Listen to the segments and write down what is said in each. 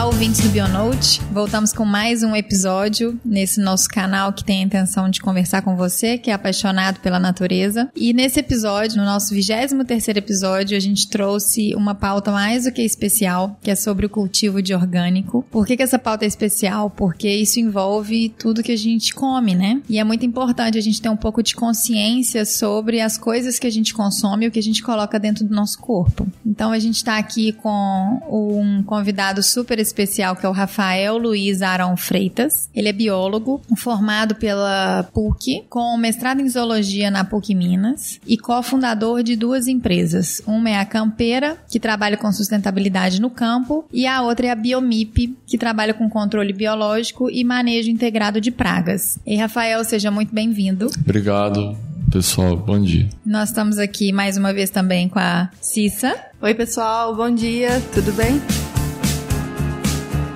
Olá, ouvintes do Bionote. Voltamos com mais um episódio nesse nosso canal que tem a intenção de conversar com você, que é apaixonado pela natureza. E nesse episódio, no nosso 23 episódio, a gente trouxe uma pauta mais do que especial, que é sobre o cultivo de orgânico. Por que, que essa pauta é especial? Porque isso envolve tudo que a gente come, né? E é muito importante a gente ter um pouco de consciência sobre as coisas que a gente consome e o que a gente coloca dentro do nosso corpo. Então a gente está aqui com um convidado super especial que é o Rafael Luiz Arão Freitas. Ele é biólogo, formado pela PUC, com mestrado em zoologia na PUC Minas e cofundador de duas empresas. Uma é a Campeira, que trabalha com sustentabilidade no campo, e a outra é a Biomip, que trabalha com controle biológico e manejo integrado de pragas. E Rafael, seja muito bem-vindo. Obrigado pessoal, bom dia. Nós estamos aqui mais uma vez também com a Cissa. Oi, pessoal, bom dia, tudo bem?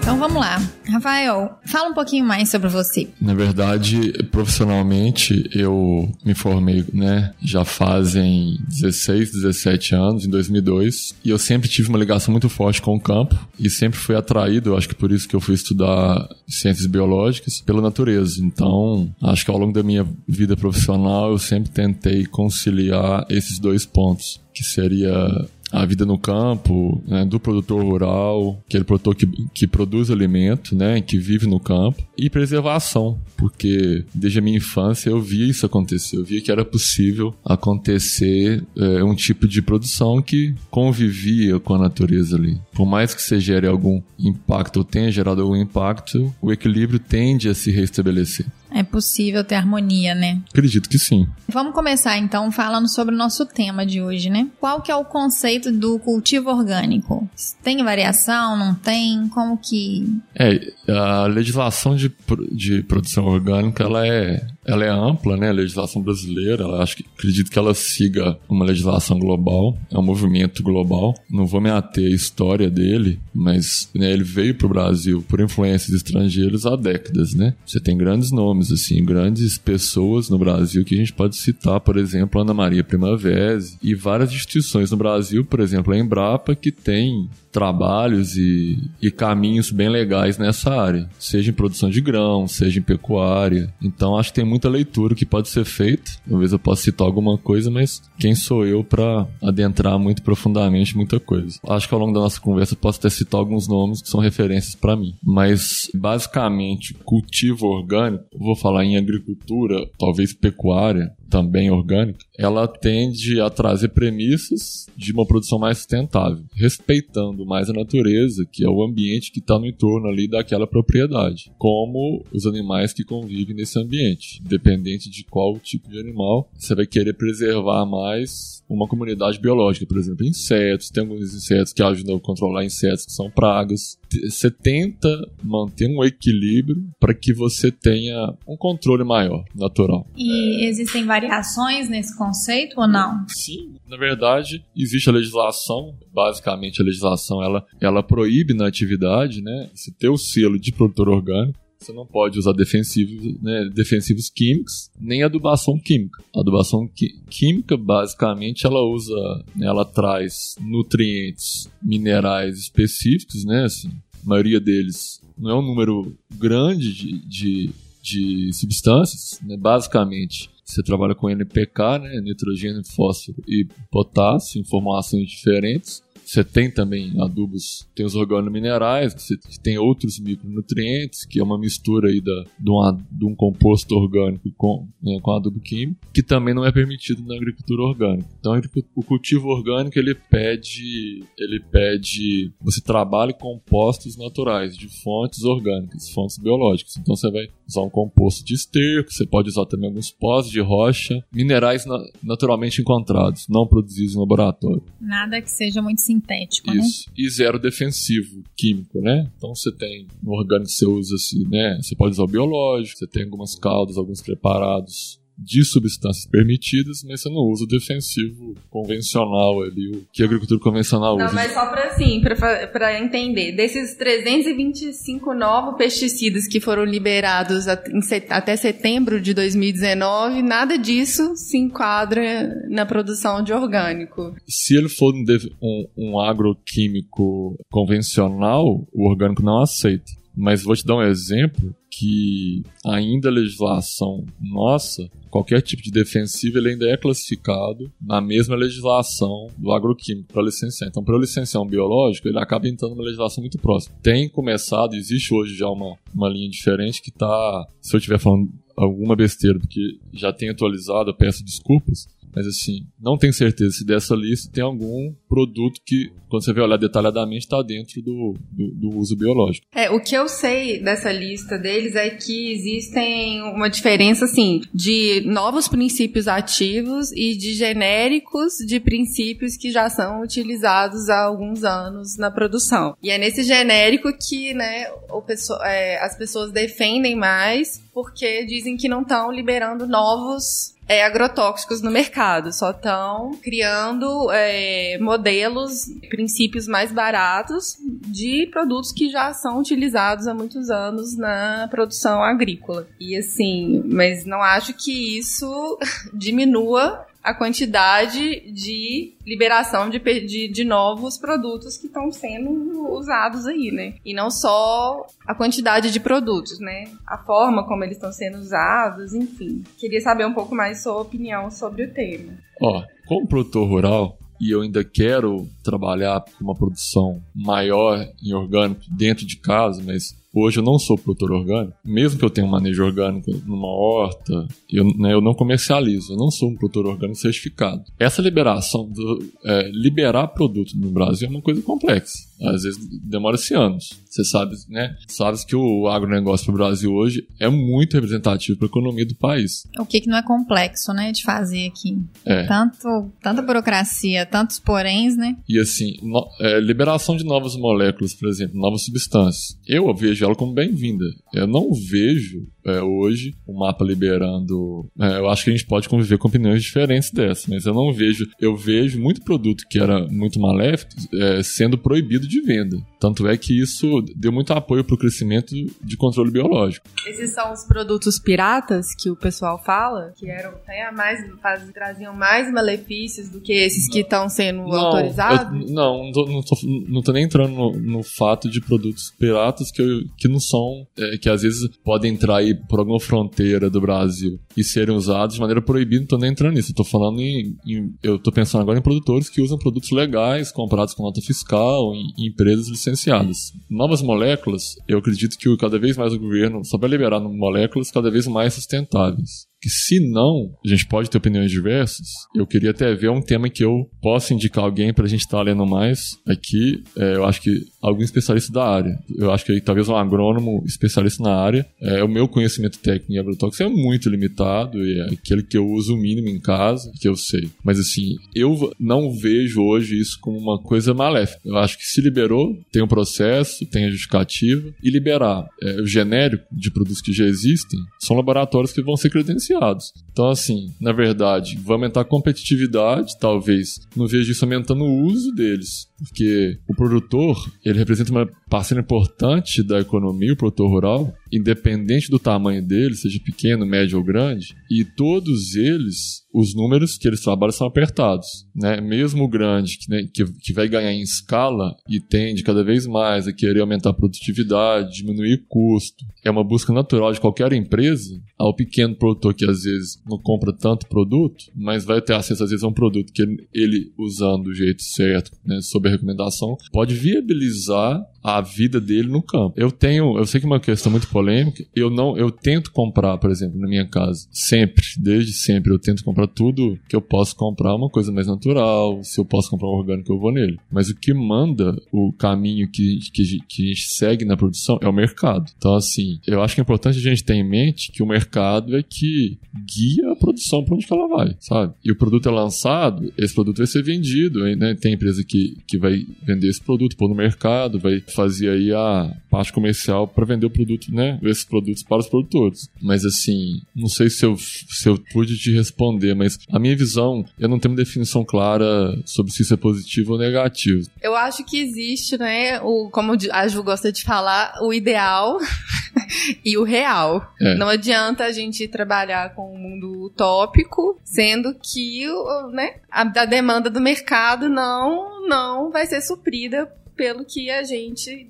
Então vamos lá. Rafael, fala um pouquinho mais sobre você. Na verdade, profissionalmente, eu me formei, né, já fazem 16, 17 anos, em 2002, e eu sempre tive uma ligação muito forte com o campo e sempre fui atraído, acho que por isso que eu fui estudar ciências biológicas, pela natureza. Então, acho que ao longo da minha vida profissional eu sempre tentei conciliar esses dois pontos, que seria a vida no campo, né, do produtor rural, aquele produtor que, que produz alimento, né, que vive no campo, e preservação, porque desde a minha infância eu via isso acontecer, eu via que era possível acontecer é, um tipo de produção que convivia com a natureza ali. Por mais que você gere algum impacto ou tenha gerado algum impacto, o equilíbrio tende a se restabelecer. É possível ter harmonia, né? Acredito que sim. Vamos começar então falando sobre o nosso tema de hoje, né? Qual que é o conceito do cultivo orgânico? Tem variação, não tem? Como que... É, a legislação de, de produção orgânica, ela é ela é ampla, né? A legislação brasileira, ela, acho que acredito que ela siga uma legislação global, é um movimento global. Não vou me ater à história dele, mas né, ele veio para o Brasil por influências estrangeiras há décadas, né? Você tem grandes nomes, assim, grandes pessoas no Brasil que a gente pode citar, por exemplo, Ana Maria Primavera e várias instituições no Brasil, por exemplo, a Embrapa, que tem trabalhos e, e caminhos bem legais nessa área, seja em produção de grão, seja em pecuária. Então acho que tem muita leitura que pode ser feita. Talvez eu possa citar alguma coisa, mas quem sou eu para adentrar muito profundamente muita coisa? Acho que ao longo da nossa conversa eu posso até citar alguns nomes que são referências para mim. Mas basicamente, cultivo orgânico, vou falar em agricultura, talvez pecuária, também orgânica, ela tende a trazer premissas de uma produção mais sustentável, respeitando mais a natureza, que é o ambiente que está no entorno ali daquela propriedade, como os animais que convivem nesse ambiente. Independente de qual tipo de animal, você vai querer preservar mais uma comunidade biológica, por exemplo, insetos, tem alguns insetos que ajudam a controlar insetos que são pragas. Você tenta manter um equilíbrio para que você tenha um controle maior, natural. E existem várias variações nesse conceito ou não? Sim, na verdade, existe a legislação, basicamente a legislação ela, ela proíbe na atividade, né, se ter o selo de produtor orgânico, você não pode usar defensivos, né, defensivos químicos, nem adubação química. A adubação química, basicamente, ela usa, né, ela traz nutrientes, minerais específicos, né, assim, a maioria deles não é um número grande de, de, de substâncias, né, basicamente você trabalha com NPK, né, nitrogênio, fósforo e potássio em formulações diferentes. Você tem também adubos, tem os organominerais, você tem outros micronutrientes, que é uma mistura aí da, de, uma, de um composto orgânico com, né, com adubo químico, que também não é permitido na agricultura orgânica. Então, o cultivo orgânico ele pede, ele pede você trabalhe compostos naturais de fontes orgânicas, fontes biológicas. Então, você vai usar um composto de esterco, você pode usar também alguns pós de rocha, minerais na, naturalmente encontrados, não produzidos no laboratório. Nada que seja muito sintético, né? Isso. Né? E zero defensivo químico, né? Então você tem no orgânico você usa assim, né? Você pode usar o biológico, você tem algumas caldas, alguns preparados de substâncias permitidas, mas você não usa o defensivo convencional ali, o que a agricultura convencional usa. Não, mas só para assim, para entender, desses 325 novos pesticidas que foram liberados até setembro de 2019, nada disso se enquadra na produção de orgânico. Se ele for um, um, um agroquímico convencional, o orgânico não aceita. Mas vou te dar um exemplo que ainda a legislação nossa, qualquer tipo de defensivo ele ainda é classificado na mesma legislação do agroquímico para licenciar. Então, para licenciar um biológico, ele acaba entrando numa legislação muito próxima. Tem começado, existe hoje já uma, uma linha diferente que está, se eu estiver falando alguma besteira, porque já tem atualizado, eu peço desculpas, mas assim, não tenho certeza se dessa lista tem algum produto que, quando você vai olhar detalhadamente, está dentro do, do, do, uso biológico. É, o que eu sei dessa lista deles é que existem uma diferença, assim, de novos princípios ativos e de genéricos de princípios que já são utilizados há alguns anos na produção. E é nesse genérico que, né, pessoa, é, as pessoas defendem mais porque dizem que não estão liberando novos é, agrotóxicos no mercado, só estão criando é, modelos, princípios mais baratos de produtos que já são utilizados há muitos anos na produção agrícola. E assim, mas não acho que isso diminua a quantidade de liberação de, de, de novos produtos que estão sendo usados aí, né? E não só a quantidade de produtos, né? A forma como eles estão sendo usados, enfim. Queria saber um pouco mais sua opinião sobre o tema. Ó, como produtor rural, e eu ainda quero trabalhar com uma produção maior em orgânico dentro de casa, mas Hoje eu não sou produtor orgânico, mesmo que eu tenha um manejo orgânico numa horta, eu, né, eu não comercializo, eu não sou um produtor orgânico certificado. Essa liberação, do, é, liberar produto no Brasil é uma coisa complexa. Às vezes demora-se anos. Você sabe, né? Sabes que o agronegócio para o Brasil hoje é muito representativo para a economia do país. O que, que não é complexo, né, de fazer aqui. É. Tanto, tanta burocracia, tantos poréns, né? E assim, no, é, liberação de novas moléculas, por exemplo, novas substâncias. Eu vejo ela como bem-vinda. Eu não vejo é, hoje o mapa liberando. É, eu acho que a gente pode conviver com opiniões diferentes dessa, mas eu não vejo. Eu vejo muito produto que era muito maléfico é, sendo proibido de venda. Tanto é que isso deu muito apoio para o crescimento de controle biológico. Esses são os produtos piratas que o pessoal fala, que eram até mais, faz, traziam mais malefícios do que esses que estão sendo não, autorizados? Eu, não, não tô, não, tô, não tô nem entrando no, no, fato de produtos piratas que, eu, que não são, é, que às vezes podem entrar aí por alguma fronteira do Brasil e serem usados de maneira proibida, não tô nem entrando nisso. Eu tô falando em, em, Eu tô pensando agora em produtores que usam produtos legais, comprados com nota fiscal, em, em empresas licenciadas. Novas moléculas, eu acredito que cada vez mais o governo só vai liberar moléculas cada vez mais sustentáveis que se não, a gente pode ter opiniões diversas. Eu queria até ver um tema que eu possa indicar alguém para a gente estar tá lendo mais aqui. É, eu acho que algum especialista da área. Eu acho que talvez um agrônomo especialista na área. É, o meu conhecimento técnico em agrotóxicos é muito limitado e é aquele que eu uso o mínimo em casa, que eu sei. Mas assim, eu não vejo hoje isso como uma coisa maléfica. Eu acho que se liberou, tem um processo, tem a justificativa, e liberar é, o genérico de produtos que já existem são laboratórios que vão ser credenciados jobs. Então, assim, na verdade, vai aumentar a competitividade, talvez. Não vejo isso aumentando o uso deles porque o produtor ele representa uma parcela importante da economia, o produtor rural, independente do tamanho dele, seja pequeno, médio ou grande, e todos eles, os números que eles trabalham são apertados, né? Mesmo o grande, que, né, que, que vai ganhar em escala e tende cada vez mais a querer aumentar a produtividade, diminuir custo, é uma busca natural de qualquer empresa, ao pequeno produtor que às vezes não compra tanto produto, mas vai ter acesso às vezes a um produto que ele, usando do jeito certo, né, sob a recomendação, pode viabilizar a vida dele no campo. Eu tenho, eu sei que é uma questão muito polêmica, eu não, eu tento comprar, por exemplo, na minha casa, sempre, desde sempre, eu tento comprar tudo que eu posso comprar, uma coisa mais natural, se eu posso comprar um orgânico, eu vou nele. Mas o que manda o caminho que, que, que a gente segue na produção é o mercado. Então, assim, eu acho que é importante a gente ter em mente que o mercado é que e a produção para onde ela vai, sabe? E o produto é lançado, esse produto vai ser vendido, né? Tem empresa que, que vai vender esse produto, pôr no mercado, vai fazer aí a parte comercial para vender o produto, né? Esses produtos para os produtores. Mas assim, não sei se eu, se eu pude te responder, mas a minha visão, eu não tenho uma definição clara sobre se isso é positivo ou negativo. Eu acho que existe, né, o, como a Ju gosta de falar, o ideal e o real. É. Não adianta a gente trabalhar com um mundo utópico, sendo que né, a, a demanda do mercado não, não vai ser suprida pelo que a gente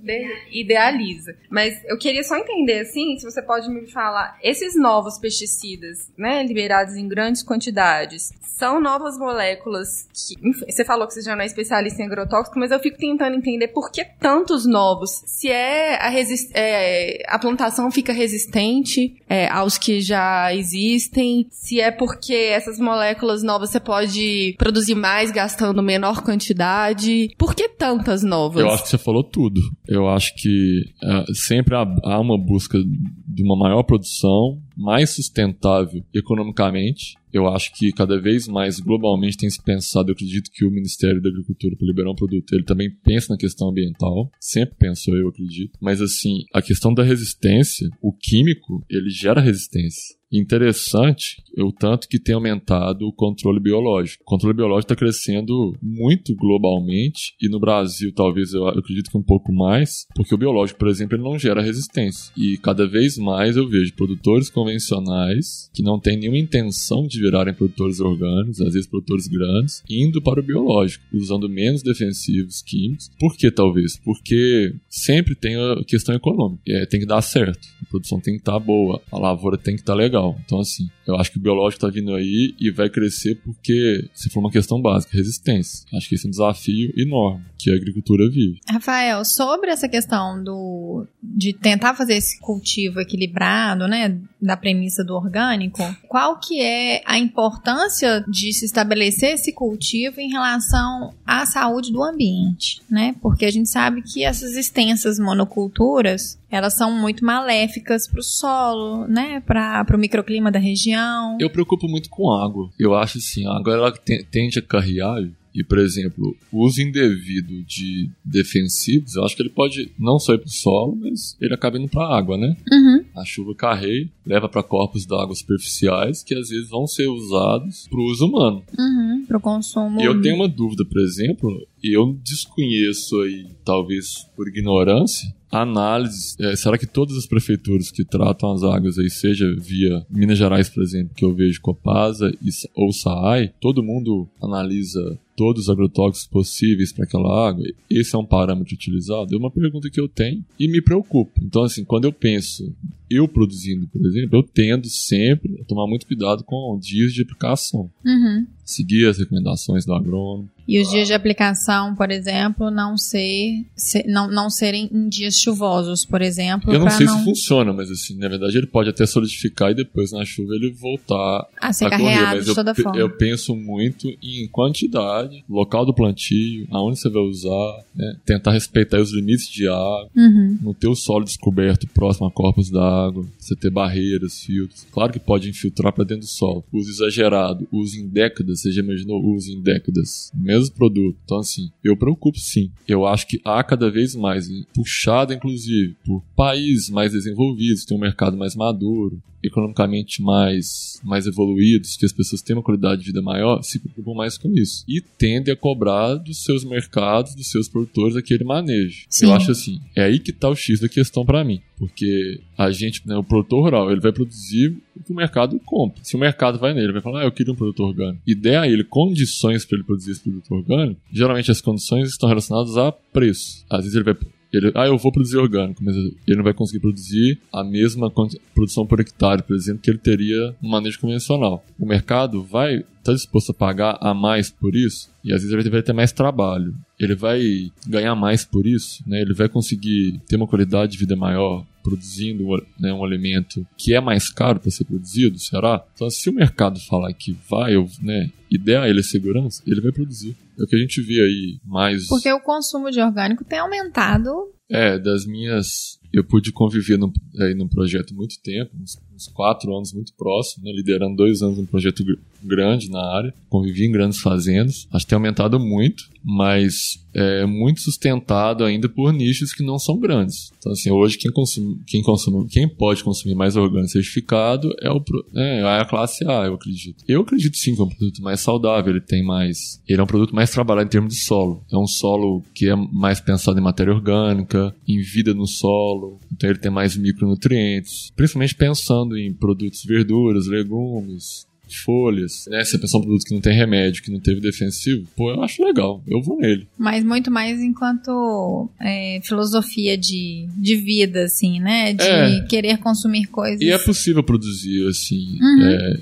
idealiza. Mas eu queria só entender, assim, se você pode me falar, esses novos pesticidas, né, liberados em grandes quantidades, são novas moléculas que. Você falou que você já não é especialista em agrotóxico, mas eu fico tentando entender por que tantos novos. Se é a, é, a plantação fica resistente é, aos que já existem, se é porque essas moléculas novas você pode produzir mais gastando menor quantidade. Por que tantas novas? Eu acho que você falou tudo. Eu acho que uh, sempre há, há uma busca de uma maior produção, mais sustentável economicamente. Eu acho que cada vez mais globalmente tem se pensado, eu acredito que o Ministério da Agricultura para liberar um produto, ele também pensa na questão ambiental, sempre pensou, eu acredito. Mas assim, a questão da resistência, o químico, ele gera resistência. Interessante o tanto que tem aumentado o controle biológico. O controle biológico está crescendo muito globalmente e no Brasil talvez eu acredito que um pouco mais, porque o biológico, por exemplo, ele não gera resistência. E cada vez mais eu vejo produtores convencionais que não têm nenhuma intenção de virarem produtores orgânicos, às vezes produtores grandes, indo para o biológico, usando menos defensivos químicos. Por que talvez? Porque sempre tem a questão econômica. É, tem que dar certo. A produção tem que estar tá boa, a lavoura tem que estar tá legal. Então, assim, eu acho que o biológico está vindo aí e vai crescer porque se for uma questão básica, resistência. Acho que esse é um desafio enorme que a agricultura vive. Rafael, sobre essa questão do de tentar fazer esse cultivo equilibrado, né, da premissa do orgânico, qual que é a importância de se estabelecer esse cultivo em relação à saúde do ambiente, né? Porque a gente sabe que essas extensas monoculturas elas são muito maléficas para o solo, né? Para o microclima da região. Eu preocupo muito com água. Eu acho assim, a água ela tende a carrear e, por exemplo, o uso indevido de defensivos, eu acho que ele pode não só ir para o solo, mas ele acaba indo para a água, né? Uhum. A chuva carrega, leva para corpos d'água superficiais que às vezes vão ser usados para o uso humano. Uhum, para o consumo. E eu tenho uma dúvida, por exemplo, e eu desconheço aí, talvez por ignorância, análise. É, será que todas as prefeituras que tratam as águas aí, seja via Minas Gerais, por exemplo, que eu vejo Copasa ou SAAI, todo mundo analisa todos os agrotóxicos possíveis para aquela água? Esse é um parâmetro utilizado? É uma pergunta que eu tenho e me preocupa. Então, assim, quando eu penso eu produzindo, por exemplo, eu tendo sempre a tomar muito cuidado com dias de aplicação. Uhum. Seguir as recomendações do agrônomo. E os dias de aplicação, por exemplo, não ser, ser não, não serem em dias chuvosos, por exemplo. Eu não sei não... se funciona, mas assim, na verdade ele pode até solidificar e depois na chuva ele voltar a ser a correr. Mas de eu, toda forma. eu penso muito em quantidade, local do plantio, aonde você vai usar, né? tentar respeitar os limites de água, uhum. não ter o solo descoberto próximo a corpos d'água, você ter barreiras, filtros. Claro que pode infiltrar para dentro do solo. Uso exagerado, uso em décadas, você já imaginou uso em décadas? mesmo produto. Então, assim, eu preocupo sim. Eu acho que há cada vez mais, puxado inclusive por países mais desenvolvidos, têm um mercado mais maduro, economicamente mais, mais evoluídos, que as pessoas têm uma qualidade de vida maior, se preocupam mais com isso. E tendem a cobrar dos seus mercados, dos seus produtores, aquele manejo. Sim. Eu acho assim, é aí que está o X da questão para mim. Porque a gente, né, o produtor rural, ele vai produzir o que o mercado compra. Se o mercado vai nele, vai falar, ah, eu queria um produto orgânico. E der a ele condições para ele produzir esse produto orgânico, geralmente as condições estão relacionadas a preço. Às vezes ele vai ele, ah, eu vou produzir orgânico, mas ele não vai conseguir produzir a mesma produção por hectare, por exemplo, que ele teria no manejo convencional. O mercado vai estar tá disposto a pagar a mais por isso, e às vezes ele vai ter mais trabalho. Ele vai ganhar mais por isso, né? Ele vai conseguir ter uma qualidade de vida maior produzindo né, um alimento que é mais caro para ser produzido, será? Então, se o mercado falar que vai, né, e der a ele segurança, ele vai produzir. É o que a gente vê aí mais. Porque o consumo de orgânico tem aumentado. É, das minhas. Eu pude conviver num, aí num projeto muito tempo, uns, uns quatro anos muito próximo, né, liderando dois anos um projeto grande na área, convivi em grandes fazendas, acho que tem aumentado muito, mas é muito sustentado ainda por nichos que não são grandes. Então, assim, hoje quem consome, quem consome, quem pode consumir mais orgânico certificado é, o, é, é a classe A, eu acredito. Eu acredito sim que é um produto mais saudável, ele tem mais, ele é um produto mais trabalhado em termos de solo. É um solo que é mais pensado em matéria orgânica, em vida no solo, então ele tem mais micronutrientes, principalmente pensando em produtos verduras, legumes, folhas, né? Se pensar um produto que não tem remédio, que não teve defensivo, pô, eu acho legal. Eu vou nele. Mas muito mais enquanto é, filosofia de, de vida, assim, né? De é. querer consumir coisas. E é possível produzir, assim. Uhum. É,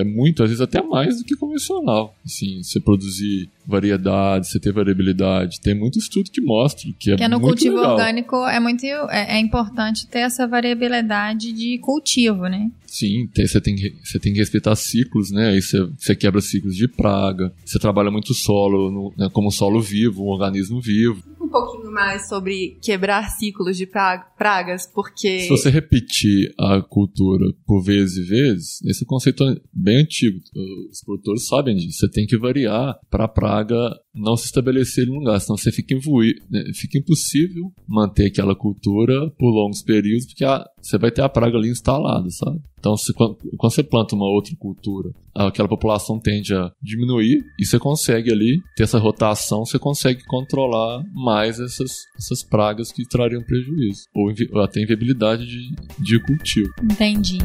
é muito, às vezes até mais do que convencional. Assim, você produzir variedade, você ter variabilidade. Tem muito estudo que mostra que é que no cultivo legal. orgânico é muito é, é, importante ter essa variabilidade de cultivo, né? Sim, tem, você, tem, você tem que respeitar ciclos, né? Aí você, você quebra ciclos de praga, você trabalha muito solo no, né, como solo vivo, um organismo vivo. Um pouquinho mais sobre quebrar ciclos de pragas, porque. Se você repetir a cultura por vezes e vezes, esse conceito é bem antigo. Os produtores sabem disso. Você tem que variar para praga praga não se estabelecer em um lugar, senão você fica, imbuir, né? fica impossível manter aquela cultura por longos períodos, porque a, você vai ter a praga ali instalada, sabe? Então, se, quando, quando, você planta uma outra cultura, aquela população tende a diminuir e você consegue ali ter essa rotação, você consegue controlar mais essas, essas pragas que trariam prejuízo, ou, ou até inviabilidade de, de cultivo. Entendi.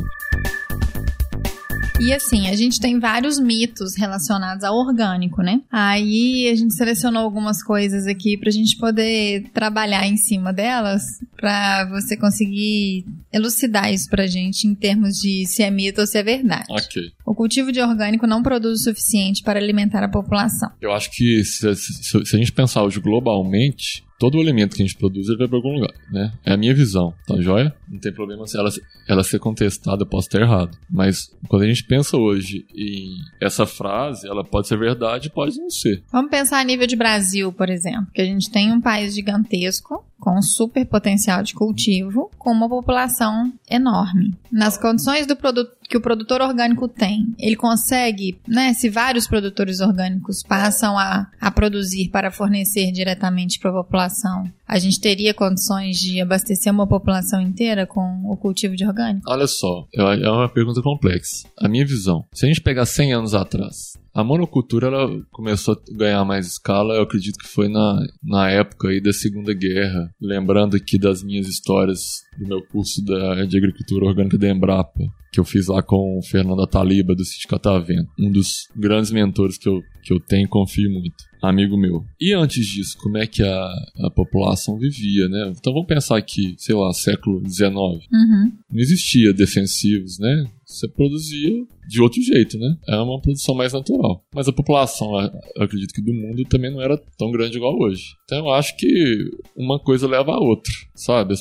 E assim, a gente tem vários mitos relacionados ao orgânico, né? Aí a gente selecionou algumas coisas aqui pra gente poder trabalhar em cima delas, pra você conseguir elucidar isso pra gente em termos de se é mito ou se é verdade. Ok. O cultivo de orgânico não produz o suficiente para alimentar a população. Eu acho que se, se, se a gente pensar hoje globalmente, todo o alimento que a gente produz ele vai para algum lugar, né? É a minha visão, tá joia? Não tem problema se ela, ela ser contestada, eu posso estar errado. Mas quando a gente pensa hoje em essa frase, ela pode ser verdade pode não ser. Vamos pensar a nível de Brasil, por exemplo, que a gente tem um país gigantesco, com super potencial de cultivo, com uma população enorme. Nas condições do produto que o produtor orgânico tem, ele consegue, né, se vários produtores orgânicos passam a, a produzir para fornecer diretamente para a população, a gente teria condições de abastecer uma população inteira com o cultivo de orgânico? Olha só, é uma pergunta complexa. A minha visão, se a gente pegar 100 anos atrás, a monocultura ela começou a ganhar mais escala, eu acredito que foi na, na época aí da Segunda Guerra. Lembrando aqui das minhas histórias do meu curso da, de agricultura orgânica da Embrapa, que eu fiz lá com o Fernando Ataliba do Sítio Catavento, um dos grandes mentores que eu, que eu tenho e confio muito amigo meu. E antes disso, como é que a, a população vivia, né? Então vamos pensar aqui, sei lá, século XIX. Uhum. Não existia defensivos, né? Você produzia de outro jeito, né? É uma produção mais natural. Mas a população, eu acredito que do mundo também não era tão grande igual hoje. Então eu acho que uma coisa leva a outra, sabe?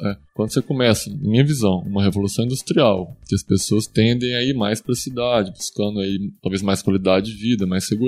É, quando você começa, minha visão, uma revolução industrial, que as pessoas tendem a ir mais para a cidade, buscando aí talvez mais qualidade de vida, mais segurança.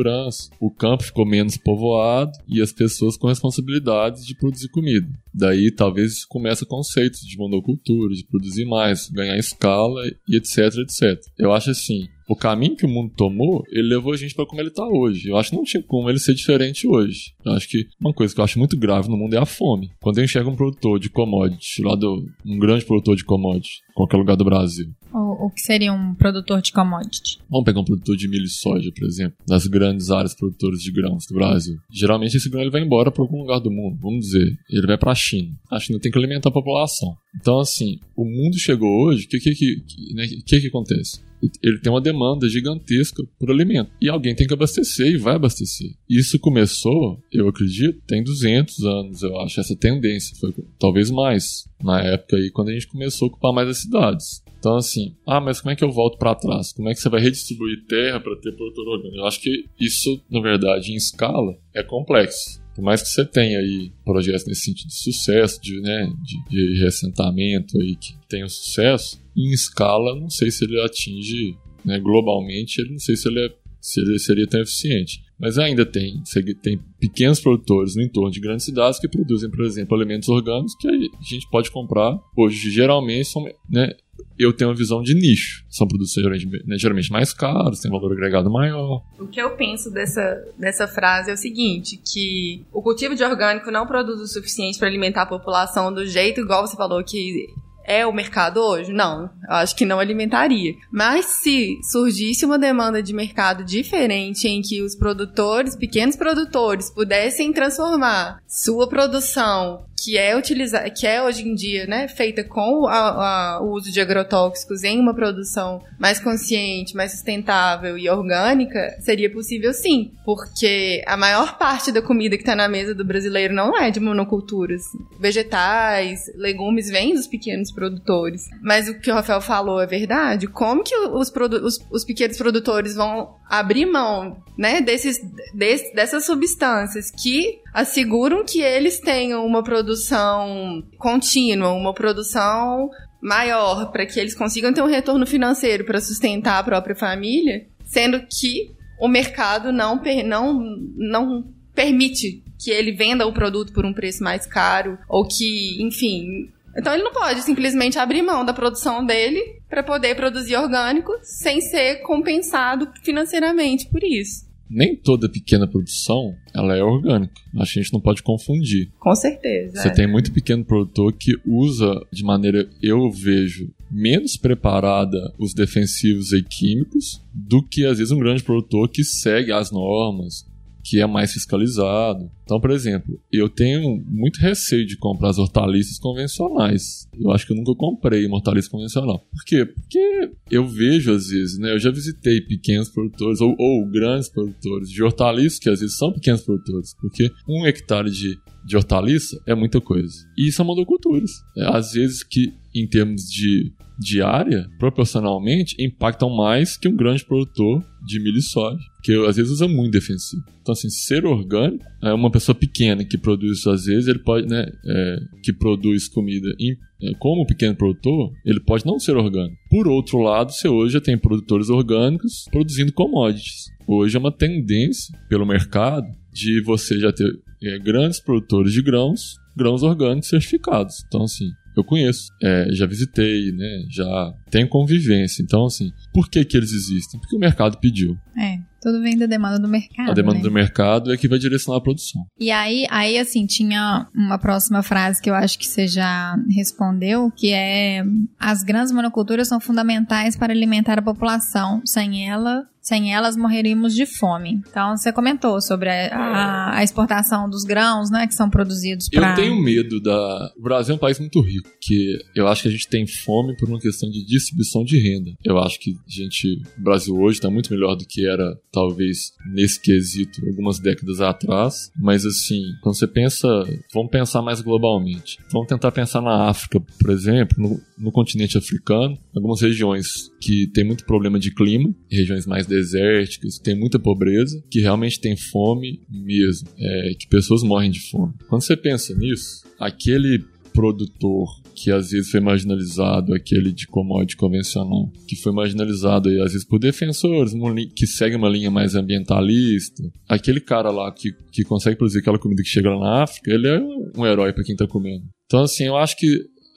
O campo ficou menos povoado e as pessoas com responsabilidades de produzir comida. Daí talvez começa conceitos de monocultura, de produzir mais, ganhar escala e etc, etc. Eu acho assim, o caminho que o mundo tomou, ele levou a gente para como ele tá hoje. Eu acho que não tinha como ele ser diferente hoje. Eu acho que uma coisa que eu acho muito grave no mundo é a fome. Quando eu enxergo um produtor de commodity, lá do, um grande produtor de commodity, qualquer lugar do Brasil. O, que seria um produtor de commodity? Vamos pegar um produtor de milho e soja, por exemplo, das grandes áreas produtoras de grãos do Brasil. Geralmente esse grão ele vai embora para algum lugar do mundo, vamos dizer, ele vai para a China. A China tem que alimentar a população. Então, assim, o mundo chegou hoje, o que, que, que, né, que que acontece? ele tem uma demanda gigantesca por alimento. E alguém tem que abastecer e vai abastecer. Isso começou, eu acredito, tem 200 anos, eu acho, essa tendência. Foi talvez mais. Na época aí, quando a gente começou a ocupar mais as cidades. Então, assim, ah, mas como é que eu volto para trás? Como é que você vai redistribuir terra para ter produtor orgânico? Eu acho que isso, na verdade, em escala, é complexo. Por mais que você tenha aí projetos nesse sentido de sucesso, de, né, de, de reassentamento aí que tenham sucesso, em escala, não sei se ele atinge, né, globalmente, ele não sei se ele, é, se ele seria tão eficiente. Mas ainda tem, tem pequenos produtores no entorno de grandes cidades que produzem, por exemplo, alimentos orgânicos que a gente pode comprar. Hoje, geralmente, são, né, eu tenho uma visão de nicho. São produtos geralmente, né, geralmente mais caros, têm valor agregado maior. O que eu penso dessa, dessa frase é o seguinte, que o cultivo de orgânico não produz o suficiente para alimentar a população do jeito igual você falou que é o mercado hoje? Não, eu acho que não alimentaria. Mas se surgisse uma demanda de mercado diferente em que os produtores, pequenos produtores, pudessem transformar sua produção que é utilizada, que é hoje em dia, né, feita com a, a, o uso de agrotóxicos em uma produção mais consciente, mais sustentável e orgânica, seria possível sim, porque a maior parte da comida que está na mesa do brasileiro não é de monoculturas. Vegetais, legumes vêm dos pequenos produtores. Mas o que o Rafael falou é verdade. Como que os, os, os pequenos produtores vão abrir mão, né, desses, des, dessas substâncias que asseguram que eles tenham uma produção contínua, uma produção maior, para que eles consigam ter um retorno financeiro para sustentar a própria família, sendo que o mercado não, não, não permite que ele venda o produto por um preço mais caro, ou que, enfim. Então ele não pode simplesmente abrir mão da produção dele para poder produzir orgânico sem ser compensado financeiramente por isso nem toda pequena produção ela é orgânica. Acho que a gente não pode confundir. Com certeza. Você é. tem muito pequeno produtor que usa de maneira, eu vejo, menos preparada os defensivos e químicos do que às vezes um grande produtor que segue as normas, que é mais fiscalizado. Então, por exemplo, eu tenho muito receio de comprar as hortaliças convencionais. Eu acho que eu nunca comprei uma hortaliça convencional. Por quê? Porque eu vejo às vezes, né? Eu já visitei pequenos produtores ou, ou grandes produtores de hortaliças que às vezes são pequenos produtores, porque um hectare de de hortaliça é muita coisa. E são monoculturas. É, às vezes que, em termos de, de área, proporcionalmente, impactam mais que um grande produtor de milho e soja, que às vezes usa muito defensivo. Então, assim, ser orgânico, é uma pessoa pequena que produz às vezes, ele pode, né, é, que produz comida em, é, como pequeno produtor, ele pode não ser orgânico. Por outro lado, você hoje já tem produtores orgânicos produzindo commodities. Hoje é uma tendência pelo mercado de você já ter é, grandes produtores de grãos, grãos orgânicos certificados. Então, assim, eu conheço, é, já visitei, né, já tenho convivência. Então, assim, por que que eles existem? Porque o mercado pediu. É, tudo vem da demanda do mercado. A demanda né? do mercado é que vai direcionar a produção. E aí, aí, assim, tinha uma próxima frase que eu acho que você já respondeu, que é as grandes monoculturas são fundamentais para alimentar a população. Sem ela, sem elas morreríamos de fome. Então você comentou sobre a, a exportação dos grãos, né, que são produzidos para. Eu tenho medo da. O Brasil é um país muito rico, que eu acho que a gente tem fome por uma questão de distribuição de renda. Eu acho que a gente, o Brasil hoje está muito melhor do que era talvez nesse quesito algumas décadas atrás. Mas assim, quando você pensa, vamos pensar mais globalmente. Vamos tentar pensar na África, por exemplo, no, no continente africano, algumas regiões que tem muito problema de clima, regiões mais desérticas, tem muita pobreza, que realmente tem fome mesmo, é, que pessoas morrem de fome. Quando você pensa nisso, aquele produtor que às vezes foi marginalizado, aquele de commodity convencional, que foi marginalizado às vezes por defensores, que segue uma linha mais ambientalista, aquele cara lá que, que consegue produzir aquela comida que chega lá na África, ele é um herói para quem tá comendo. Então, assim, eu acho que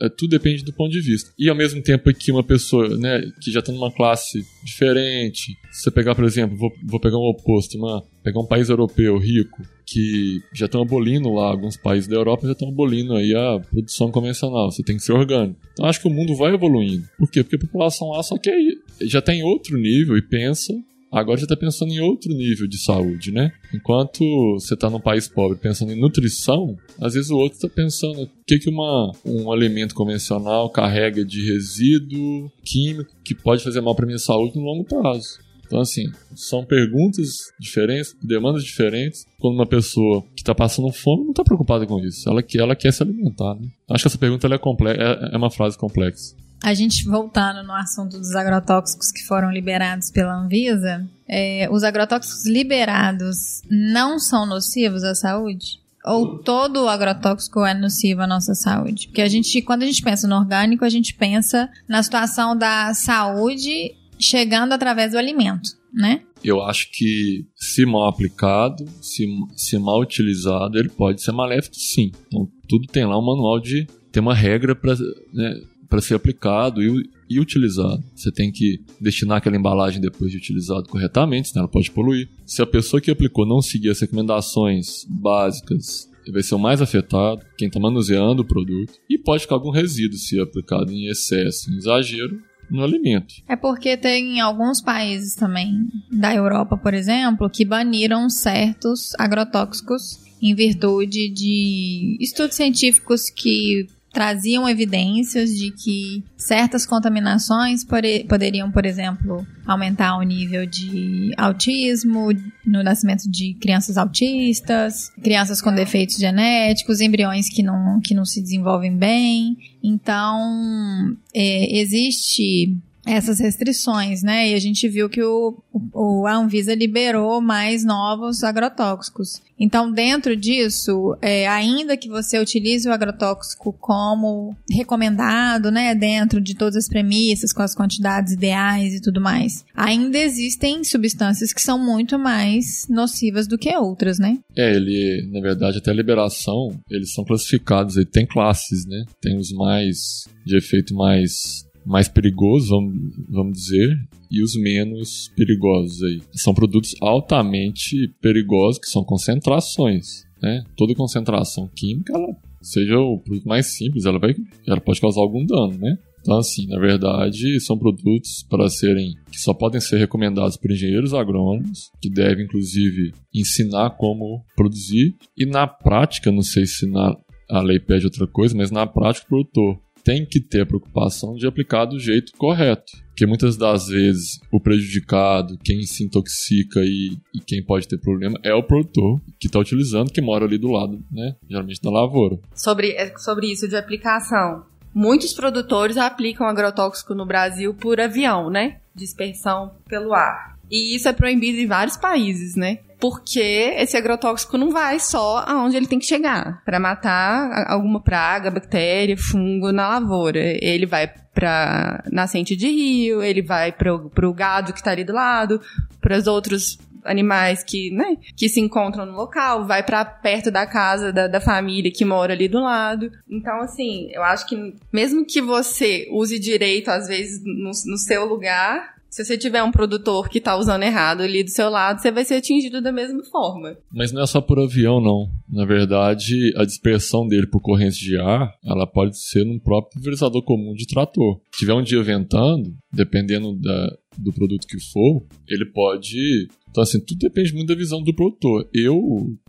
tudo depende do ponto de vista. E ao mesmo tempo que uma pessoa, né, que já está numa classe diferente, se você pegar, por exemplo, vou, vou pegar um oposto, uma, pegar um país europeu rico, que já estão abolindo lá, alguns países da Europa já estão abolindo aí a produção convencional, você tem que ser orgânico. Então acho que o mundo vai evoluindo. Por quê? Porque a população lá só quer já tem outro nível e pensa Agora já está pensando em outro nível de saúde, né? Enquanto você está num país pobre pensando em nutrição, às vezes o outro está pensando o que, que uma, um alimento convencional carrega de resíduo químico que pode fazer mal para minha saúde no longo prazo. Então, assim, são perguntas diferentes, demandas diferentes. Quando uma pessoa que está passando fome não está preocupada com isso, ela, ela quer se alimentar. Né? Acho que essa pergunta é, é, é uma frase complexa. A gente voltando no assunto dos agrotóxicos que foram liberados pela Anvisa, é, os agrotóxicos liberados não são nocivos à saúde? Ou todo agrotóxico é nocivo à nossa saúde? Porque a gente, quando a gente pensa no orgânico, a gente pensa na situação da saúde chegando através do alimento, né? Eu acho que, se mal aplicado, se, se mal utilizado, ele pode ser maléfico, sim. Então, tudo tem lá um manual de. Tem uma regra para. Né, para ser aplicado e, e utilizado. Você tem que destinar aquela embalagem depois de utilizado corretamente, senão ela pode poluir. Se a pessoa que aplicou não seguir as recomendações básicas vai ser o mais afetado, quem está manuseando o produto, e pode ficar algum resíduo se aplicado em excesso, em exagero, no alimento. É porque tem alguns países também da Europa, por exemplo, que baniram certos agrotóxicos em virtude de estudos científicos que traziam evidências de que certas contaminações poderiam, por exemplo, aumentar o nível de autismo no nascimento de crianças autistas, crianças com defeitos genéticos, embriões que não, que não se desenvolvem bem. Então, é, existe essas restrições, né? E a gente viu que o, o, a Anvisa liberou mais novos agrotóxicos. Então, dentro disso, é, ainda que você utilize o agrotóxico como recomendado, né, dentro de todas as premissas, com as quantidades ideais e tudo mais, ainda existem substâncias que são muito mais nocivas do que outras, né? É, ele, na verdade, até a liberação, eles são classificados, ele tem classes, né? Tem os mais de efeito mais mais perigosos, vamos, vamos dizer, e os menos perigosos aí. São produtos altamente perigosos, que são concentrações. Né? Toda concentração química, ela, seja o produto mais simples, ela, vai, ela pode causar algum dano, né? Então, assim, na verdade, são produtos para serem que só podem ser recomendados por engenheiros agrônomos, que devem, inclusive, ensinar como produzir. E na prática, não sei se na, a lei pede outra coisa, mas na prática, o produtor tem que ter a preocupação de aplicar do jeito correto. Porque muitas das vezes o prejudicado, quem se intoxica e, e quem pode ter problema é o produtor que está utilizando, que mora ali do lado, né? Geralmente da lavoura. Sobre, é, sobre isso de aplicação. Muitos produtores aplicam agrotóxico no Brasil por avião, né? Dispersão pelo ar. E isso é proibido em vários países, né? Porque esse agrotóxico não vai só aonde ele tem que chegar para matar alguma praga, bactéria, fungo na lavoura. Ele vai para nascente de rio, ele vai para o gado que está ali do lado, para os outros animais que, né, que se encontram no local, vai para perto da casa da, da, família que mora ali do lado. Então, assim, eu acho que mesmo que você use direito, às vezes, no, no seu lugar, se você tiver um produtor que está usando errado ali do seu lado, você vai ser atingido da mesma forma. Mas não é só por avião, não. Na verdade, a dispersão dele por corrente de ar, ela pode ser num próprio pulverizador comum de trator. Se tiver um dia ventando, dependendo da, do produto que for, ele pode então, assim, tudo depende muito da visão do produtor. Eu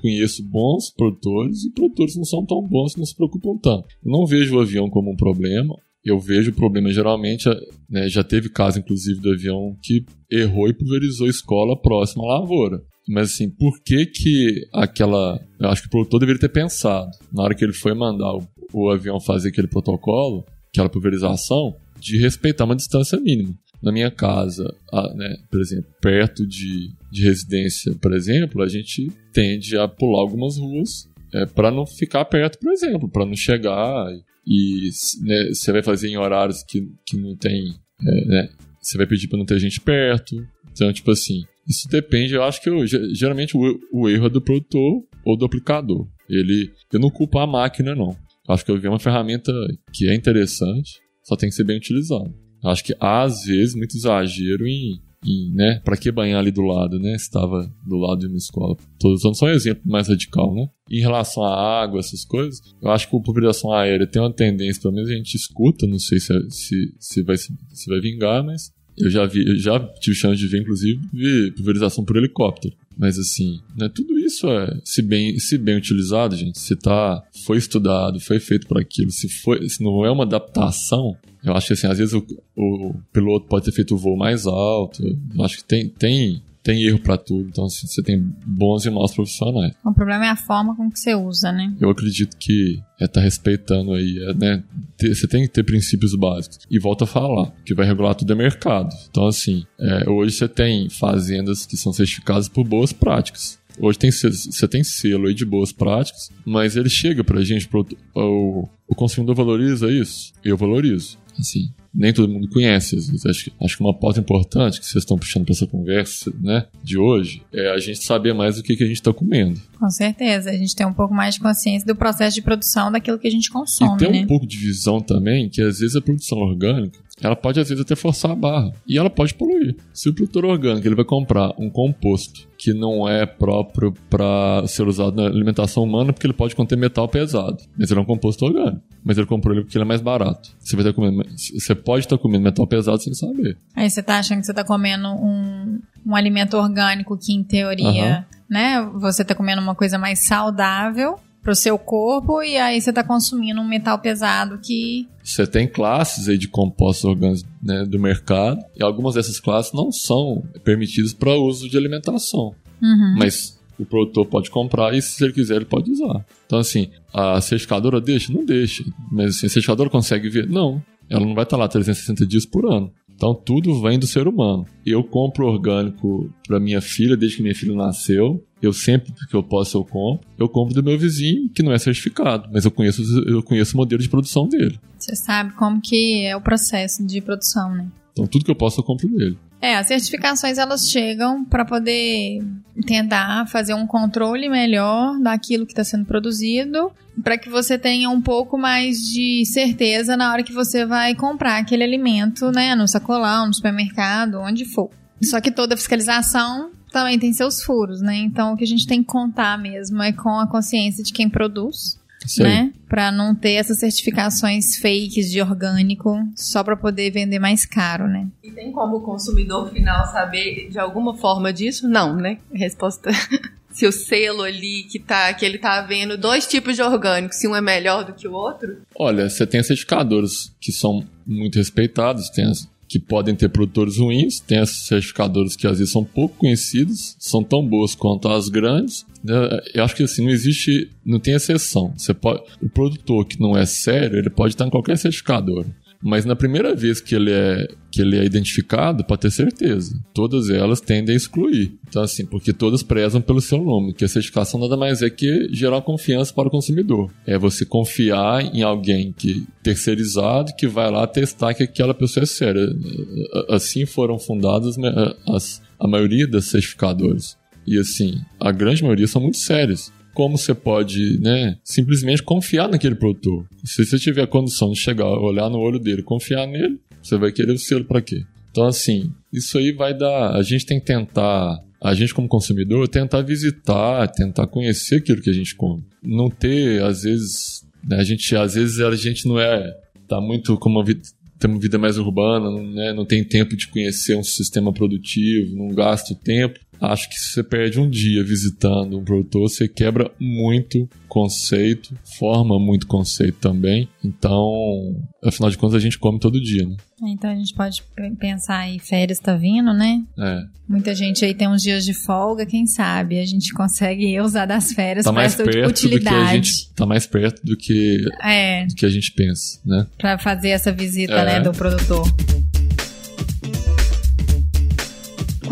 conheço bons produtores e produtores não são tão bons, não se preocupam tanto. Eu não vejo o avião como um problema eu vejo o problema geralmente, né, já teve caso inclusive do avião que errou e pulverizou escola próxima à lavoura. Mas assim, por que que aquela, eu acho que o produtor deveria ter pensado, na hora que ele foi mandar o, o avião fazer aquele protocolo, aquela pulverização, de respeitar uma distância mínima. Na minha casa, a, né, por exemplo, perto de, de residência, por exemplo, a gente tende a pular algumas ruas é, para não ficar perto, por exemplo, para não chegar e né, você vai fazer em horários que, que não tem. É, né, você vai pedir para não ter gente perto. Então, tipo assim, isso depende. Eu acho que eu, geralmente o, o, erro é do produtor ou do aplicador. Ele, eu não culpo a máquina, não. Eu acho que eu vi uma ferramenta que é interessante, só tem que ser bem utilizada. Acho que às vezes muito exagero em e, né, para que banhar ali do lado, né? Estava do lado de uma escola. Tô usando só um exemplo mais radical, né? Em relação à água, essas coisas, eu acho que a pulverização aérea tem uma tendência, pelo menos a gente escuta, não sei se, se, se, vai, se vai vingar, mas eu já vi, eu já tive chance de ver, inclusive, ver pulverização por helicóptero. Mas assim, né, tudo isso é, se bem, se bem utilizado, gente, se tá, foi estudado, foi feito para aquilo, se, foi, se não é uma adaptação, eu acho que assim, às vezes o, o piloto pode ter feito o voo mais alto. Eu acho que tem, tem, tem erro para tudo. Então, assim, você tem bons e maus profissionais. O problema é a forma com que você usa, né? Eu acredito que é estar tá respeitando aí, é, né? Você tem que ter princípios básicos. E volta a falar, que vai regular tudo é mercado. Então, assim, é, hoje você tem fazendas que são certificadas por boas práticas. Hoje tem, você tem selo aí de boas práticas, mas ele chega pra gente, pro, o, o consumidor valoriza isso? Eu valorizo. Assim, nem todo mundo conhece. Acho, que, acho que uma pauta importante que vocês estão puxando para essa conversa né, de hoje é a gente saber mais do que, que a gente está comendo. Com certeza, a gente tem um pouco mais de consciência do processo de produção daquilo que a gente consome. E tem né? um pouco de visão também que às vezes a produção orgânica ela pode às vezes até forçar a barra e ela pode poluir. Se o produtor orgânico ele vai comprar um composto que não é próprio para ser usado na alimentação humana porque ele pode conter metal pesado, mas ele é um composto orgânico. Mas ele comprou ele porque ele é mais barato. Você vai estar comendo, você pode estar comendo metal pesado sem saber. Aí você tá achando que você tá comendo um, um alimento orgânico que em teoria, uhum. né, você tá comendo uma coisa mais saudável pro seu corpo e aí você tá consumindo um metal pesado que você tem classes aí de compostos orgânicos né, do mercado e algumas dessas classes não são permitidas para uso de alimentação. Uhum. Mas o produtor pode comprar e se ele quiser ele pode usar. Então assim, a certificadora deixa? Não deixa. Mas assim, a certificadora consegue ver? Não. Ela não vai estar lá 360 dias por ano. Então tudo vem do ser humano. Eu compro orgânico para minha filha desde que minha filha nasceu. Eu sempre que eu posso eu compro. Eu compro do meu vizinho que não é certificado, mas eu conheço eu conheço o modelo de produção dele. Você sabe como que é o processo de produção, né? Então tudo que eu posso eu compro dele. É, as certificações elas chegam para poder tentar fazer um controle melhor daquilo que está sendo produzido, para que você tenha um pouco mais de certeza na hora que você vai comprar aquele alimento, né, no sacolão, no supermercado, onde for. Só que toda fiscalização também tem seus furos, né? Então o que a gente tem que contar mesmo é com a consciência de quem produz Sim. né? Para não ter essas certificações fakes de orgânico só para poder vender mais caro, né? E tem como o consumidor final saber de alguma forma disso? Não, né? Resposta se o selo ali que tá que ele tá vendo dois tipos de orgânicos, se um é melhor do que o outro? Olha, você tem certificadores que são muito respeitados, tem as, que podem ter produtores ruins, tem as certificadoras que às vezes são pouco conhecidas, são tão boas quanto as grandes. Né? Eu acho que assim, não existe, não tem exceção. Você pode, o produtor que não é sério, ele pode estar em qualquer certificadora. Mas na primeira vez que ele é, que ele é identificado, pode ter certeza, todas elas tendem a excluir. Então, assim, porque todas prezam pelo seu nome, que a certificação nada mais é que gerar confiança para o consumidor. É você confiar em alguém que terceirizado que vai lá testar que aquela pessoa é séria. Assim foram fundadas as, a maioria das certificadoras. E assim, a grande maioria são muito sérias como você pode, né, simplesmente confiar naquele produtor. Se você tiver a condição de chegar, olhar no olho dele, confiar nele, você vai querer o selo para quê? Então, assim, isso aí vai dar. A gente tem que tentar, a gente como consumidor, tentar visitar, tentar conhecer aquilo que a gente come. Não ter, às vezes, né, a gente, às vezes a gente não é, tá muito como uma vida, tem uma vida mais urbana, né, não tem tempo de conhecer um sistema produtivo, não gasta o tempo acho que se você perde um dia visitando um produtor, você quebra muito conceito, forma muito conceito também. Então, afinal de contas, a gente come todo dia, né? Então a gente pode pensar aí, férias tá vindo, né? É. Muita gente aí tem uns dias de folga, quem sabe a gente consegue usar das férias tá para essa utilidade. Gente, tá mais perto do que, é. do que a gente pensa, né? Para fazer essa visita, é. né, do produtor.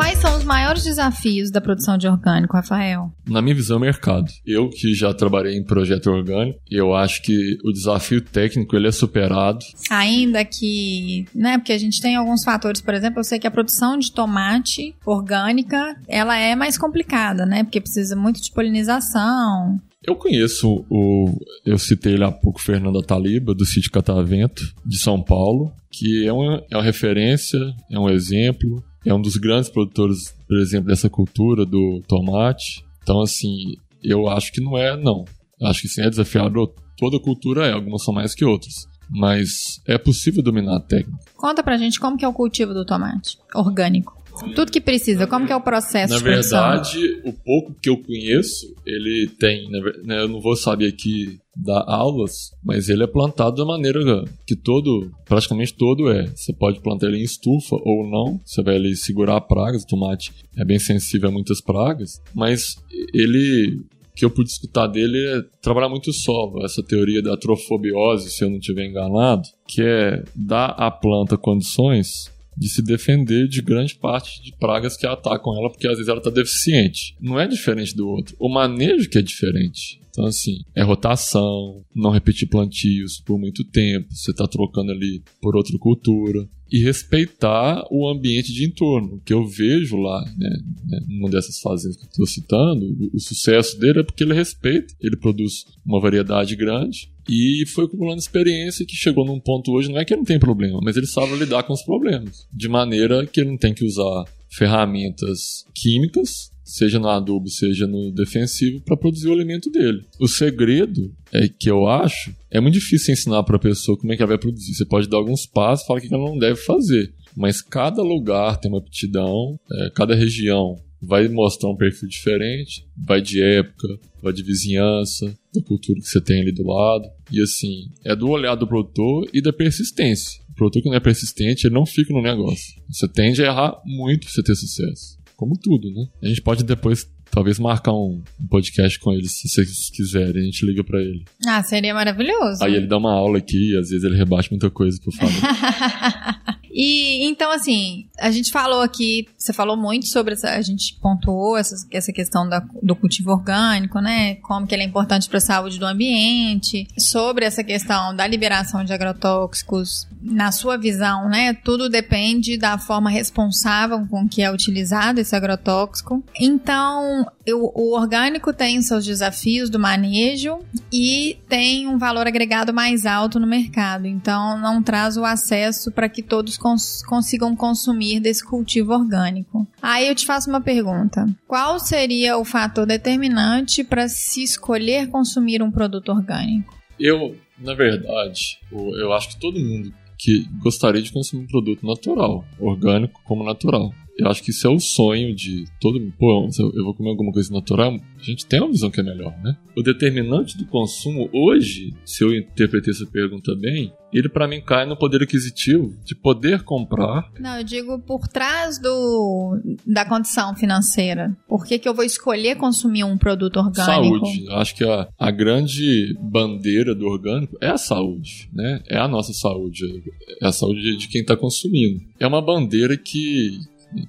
Quais são os maiores desafios da produção de orgânico, Rafael? Na minha visão, é mercado. Eu que já trabalhei em projeto orgânico, eu acho que o desafio técnico ele é superado. Ainda que, né, porque a gente tem alguns fatores, por exemplo, eu sei que a produção de tomate orgânica, ela é mais complicada, né? Porque precisa muito de polinização, eu conheço o. Eu citei ele há pouco, Fernando Taliba, do sítio Catavento, de São Paulo, que é uma, é uma referência, é um exemplo, é um dos grandes produtores, por exemplo, dessa cultura do tomate. Então, assim, eu acho que não é, não. Acho que sim, é desafiador. Toda cultura é, algumas são mais que outras. Mas é possível dominar a técnica. Conta pra gente como que é o cultivo do tomate orgânico. Tudo que precisa, como que é o processo Na de verdade, o pouco que eu conheço, ele tem, né, eu não vou saber aqui dar aulas, mas ele é plantado da maneira que todo, praticamente todo é. Você pode plantar ele em estufa ou não, você vai ali segurar pragas, o tomate é bem sensível a muitas pragas, mas ele que eu pude escutar dele é trabalhar muito solo, essa teoria da trofobiose, se eu não estiver enganado, que é dar à planta condições de se defender de grande parte de pragas que atacam ela, porque às vezes ela está deficiente. Não é diferente do outro. O manejo que é diferente. Então, assim, é rotação, não repetir plantios por muito tempo, você está trocando ali por outra cultura. E respeitar o ambiente de entorno. Que eu vejo lá, né, né numa dessas fazendas que eu estou citando, o, o sucesso dele é porque ele respeita, ele produz uma variedade grande e foi acumulando experiência que chegou num ponto hoje, não é que ele não tem problema, mas ele sabe lidar com os problemas. De maneira que ele não tem que usar ferramentas químicas seja no adubo, seja no defensivo, para produzir o alimento dele. O segredo é que eu acho é muito difícil ensinar para a pessoa como é que ela vai produzir. Você pode dar alguns passos, falar o que ela não deve fazer, mas cada lugar tem uma aptidão, é, cada região vai mostrar um perfil diferente, vai de época, vai de vizinhança, da cultura que você tem ali do lado. E assim, é do olhar do produtor e da persistência. O produtor que não é persistente, ele não fica no negócio. Você tende a errar muito pra você ter sucesso como tudo, né? A gente pode depois talvez marcar um, podcast com ele, se vocês quiserem, a gente liga para ele. Ah, seria maravilhoso. Aí ele dá uma aula aqui, às vezes ele rebate muita coisa que eu falo. E então, assim, a gente falou aqui, você falou muito sobre essa, a gente pontuou essa, essa questão da, do cultivo orgânico, né? Como que ele é importante para a saúde do ambiente, sobre essa questão da liberação de agrotóxicos. Na sua visão, né? Tudo depende da forma responsável com que é utilizado esse agrotóxico. Então, eu, o orgânico tem seus desafios do manejo e tem um valor agregado mais alto no mercado. Então, não traz o acesso para que todos cons consigam consumir desse cultivo orgânico. Aí eu te faço uma pergunta: qual seria o fator determinante para se escolher consumir um produto orgânico? Eu, na verdade, eu acho que todo mundo que gostaria de consumir um produto natural, orgânico como natural. Eu acho que isso é o sonho de todo mundo. Pô, eu vou comer alguma coisa natural. A gente tem uma visão que é melhor, né? O determinante do consumo hoje, se eu interpretei essa pergunta bem, ele para mim cai no poder aquisitivo de poder comprar. Não, eu digo por trás do da condição financeira. Por que, que eu vou escolher consumir um produto orgânico? Saúde. Acho que a, a grande bandeira do orgânico é a saúde, né? É a nossa saúde, é a saúde de, de quem está consumindo. É uma bandeira que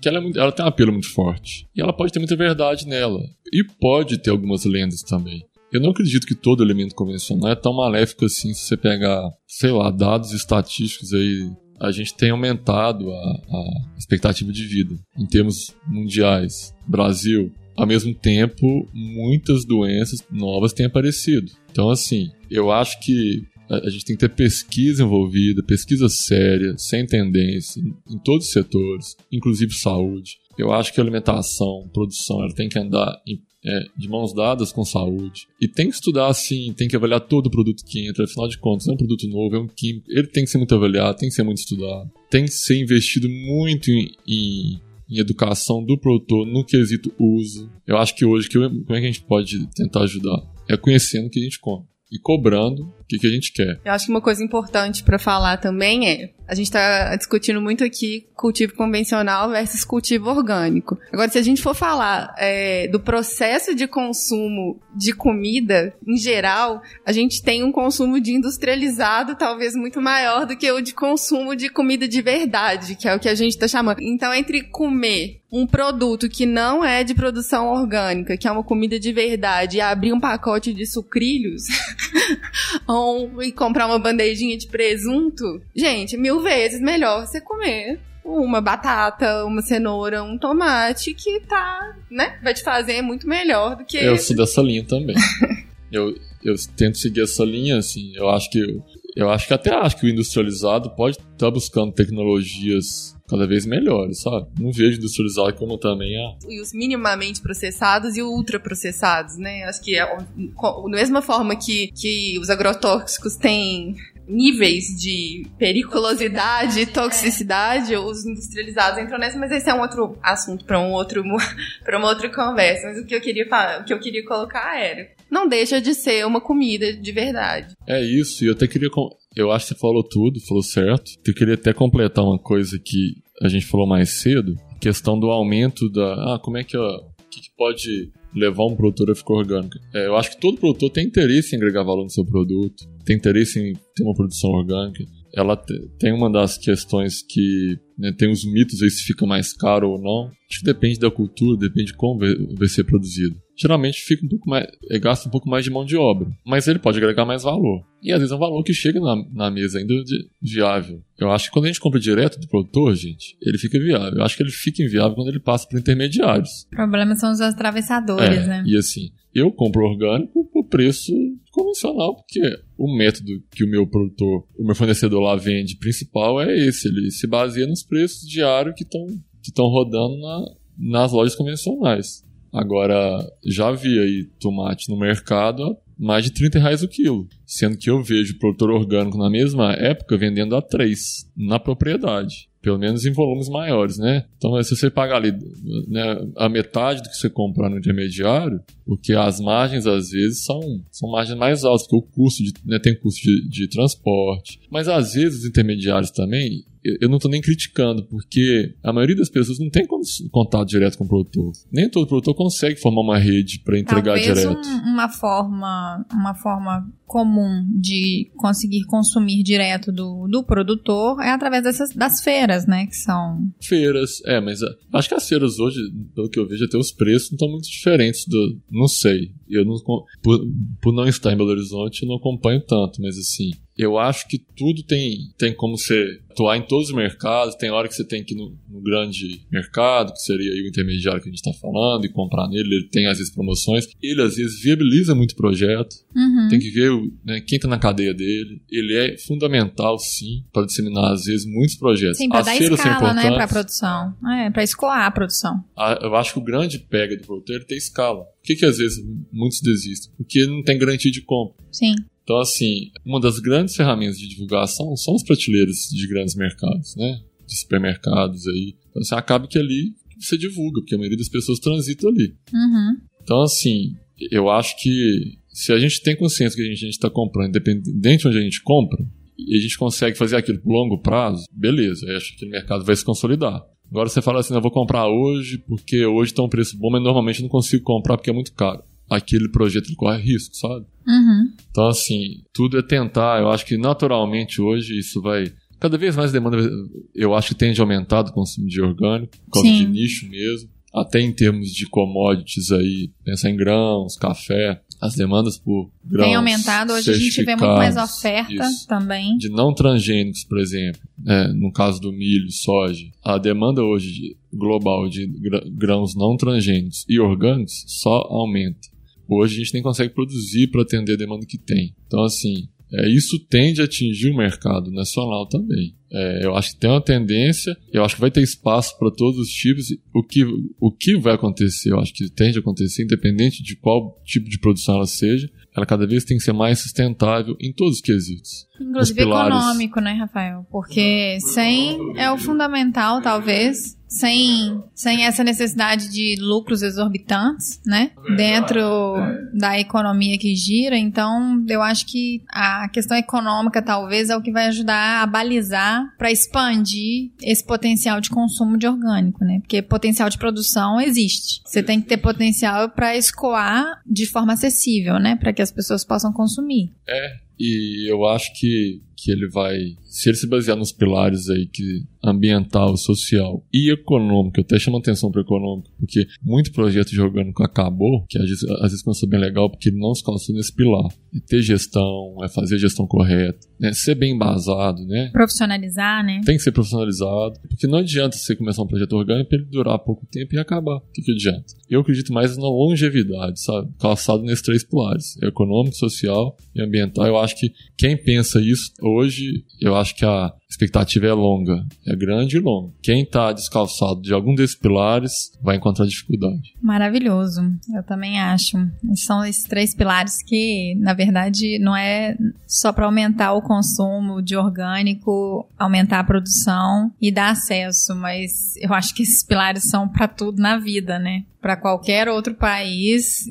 que ela, é muito, ela tem um apelo muito forte. E ela pode ter muita verdade nela. E pode ter algumas lendas também. Eu não acredito que todo elemento convencional é tão maléfico assim se você pegar, sei lá, dados estatísticos aí. A gente tem aumentado a, a expectativa de vida em termos mundiais. Brasil, ao mesmo tempo, muitas doenças novas têm aparecido. Então, assim, eu acho que a gente tem que ter pesquisa envolvida, pesquisa séria, sem tendência, em, todos os setores, inclusive saúde. Eu acho que alimentação, produção, ela tem que andar em, é, de mãos dadas com saúde. E tem que estudar assim, tem que avaliar todo o produto que entra, afinal de contas, é um produto novo, é um químico, ele tem que ser muito avaliado, tem que ser muito estudado, tem que ser investido muito em, em em educação do produtor no quesito uso. Eu acho que hoje, como é que a gente pode tentar ajudar? É conhecendo o que a gente come e cobrando que, que a gente quer. Eu acho que uma coisa importante para falar também é a gente está discutindo muito aqui cultivo convencional versus cultivo orgânico. Agora, se a gente for falar é, do processo de consumo de comida, em geral, a gente tem um consumo de industrializado talvez muito maior do que o de consumo de comida de verdade, que é o que a gente está chamando. Então, entre comer um produto que não é de produção orgânica, que é uma comida de verdade, e abrir um pacote de sucrilhos e comprar uma bandejinha de presunto, gente, mil vezes melhor você comer uma batata, uma cenoura, um tomate que tá, né? Vai te fazer muito melhor do que. Eu sou dessa linha também. eu, eu tento seguir essa linha, assim. Eu acho que. Eu acho que até acho que o industrializado pode estar tá buscando tecnologias cada vez melhores, sabe? Não vejo industrializado como também a. E os minimamente processados e ultraprocessados, né? Acho que é, da mesma forma que, que os agrotóxicos têm níveis de periculosidade e toxicidade, os industrializados entram nessa, mas esse é um outro assunto para um outro para uma outra conversa. Mas o que eu queria falar, o que eu queria colocar era, não deixa de ser uma comida de verdade. É isso, e eu até queria eu acho que você falou tudo, falou certo. Eu queria até completar uma coisa que a gente falou mais cedo, questão do aumento da, ah, como é que, ó, que, que pode levar um produtor a ficar orgânico. É, eu acho que todo produtor tem interesse em agregar valor no seu produto, tem interesse em ter uma produção orgânica. ela tem uma das questões que né, tem os mitos aí se fica mais caro ou não. Acho que depende da cultura, depende de como vai, ser produzido. Geralmente fica um pouco mais, é, gasta um pouco mais de mão de obra, mas ele pode agregar mais valor. E às vezes é um valor que chega na, na mesa ainda de, viável. Eu acho que quando a gente compra direto do produtor, gente, ele fica viável. Eu acho que ele fica inviável quando ele passa por intermediários. O problema são os atravessadores, é, né? E assim, eu compro orgânico por preço convencional, porque o método que o meu produtor, o meu fornecedor lá vende principal é esse. Ele se baseia nos preços diários que estão que rodando na, nas lojas convencionais. Agora, já vi aí tomate no mercado a mais de 30 reais o quilo. Sendo que eu vejo produtor orgânico na mesma época vendendo a 3 na propriedade. Pelo menos em volumes maiores, né? Então, se você pagar ali né, a metade do que você comprar no intermediário, porque as margens às vezes são, são margens mais altas, porque o custo de, né, tem custo de, de transporte. Mas às vezes os intermediários também, eu não estou nem criticando, porque a maioria das pessoas não tem contato direto com o produtor. Nem todo produtor consegue formar uma rede para entregar Talvez direto. Um, uma forma, uma forma comum de conseguir consumir direto do, do produtor é através dessas das feiras, né, que são feiras. É, mas ah, acho que as feiras hoje, pelo que eu vejo, até os preços não estão muito diferentes do, não sei. Eu não por, por não estar em Belo Horizonte, eu não acompanho tanto, mas assim, eu acho que tudo tem, tem como você atuar em todos os mercados. Tem hora que você tem que ir no, no grande mercado, que seria o intermediário que a gente está falando, e comprar nele. Ele tem às vezes promoções. Ele às vezes viabiliza muito projeto. Uhum. Tem que ver né, quem está na cadeia dele. Ele é fundamental, sim, para disseminar às vezes muitos projetos. Sim, para dar escala, né, para a produção. É, para escoar a produção. Eu acho que o grande pega do produtor é ter escala. Por que, que às vezes muitos desistem? Porque não tem garantia de compra. Sim. Então, assim, uma das grandes ferramentas de divulgação são os prateleiros de grandes mercados, né? De supermercados aí. Então, assim, acaba que ali você divulga, porque a maioria das pessoas transita ali. Uhum. Então, assim, eu acho que se a gente tem consciência que a gente está comprando, independente de onde a gente compra, e a gente consegue fazer aquilo por longo prazo, beleza, eu acho que o mercado vai se consolidar. Agora você fala assim, eu vou comprar hoje porque hoje está um preço bom, mas normalmente eu não consigo comprar porque é muito caro. Aquele projeto ele corre risco, sabe? Uhum. Então, assim, tudo é tentar. Eu acho que naturalmente hoje isso vai. Cada vez mais demanda, eu acho que tende a aumentar o consumo de orgânico, por causa Sim. de nicho mesmo. Até em termos de commodities aí, pensar em grãos, café, as demandas por grãos. Tem aumentado, hoje a gente vê muito mais oferta isso, também. De não transgênicos, por exemplo, né, no caso do milho, soja. A demanda hoje de, global de grãos não transgênicos e orgânicos só aumenta. Hoje a gente nem consegue produzir para atender a demanda que tem. Então, assim, é, isso tende a atingir o mercado nacional também. É, eu acho que tem uma tendência, eu acho que vai ter espaço para todos os tipos. O que, o que vai acontecer, eu acho que tende a acontecer, independente de qual tipo de produção ela seja, ela cada vez tem que ser mais sustentável em todos os quesitos. Inclusive econômico, né, Rafael? Porque sem é o fundamental, talvez, sem, sem essa necessidade de lucros exorbitantes, né? Dentro da economia que gira. Então, eu acho que a questão econômica talvez é o que vai ajudar a balizar para expandir esse potencial de consumo de orgânico, né? Porque potencial de produção existe. Você tem que ter potencial para escoar de forma acessível, né? Para que as pessoas possam consumir. É, e eu acho que, que ele vai, se ele se basear nos pilares aí que ambiental, social e econômico, eu até chamo atenção para econômico, porque muito projeto de orgânico acabou, que às vezes, às vezes começou bem legal, porque ele não se calçou nesse pilar. É ter gestão, é fazer a gestão correta, né? ser bem embasado, né? Profissionalizar, né? Tem que ser profissionalizado, porque não adianta você começar um projeto orgânico para ele durar pouco tempo e acabar. O que, que adianta? Eu acredito mais na longevidade, sabe? Calçado nesses três pilares: econômico, social e ambiental. Eu acho que quem pensa isso hoje, eu acho que a expectativa é longa, é grande e longa. Quem está descalçado de algum desses pilares vai encontrar dificuldade. Maravilhoso, eu também acho. São esses três pilares que, na verdade, não é só para aumentar o consumo de orgânico, aumentar a produção e dar acesso, mas eu acho que esses pilares são para tudo na vida, né? para qualquer outro país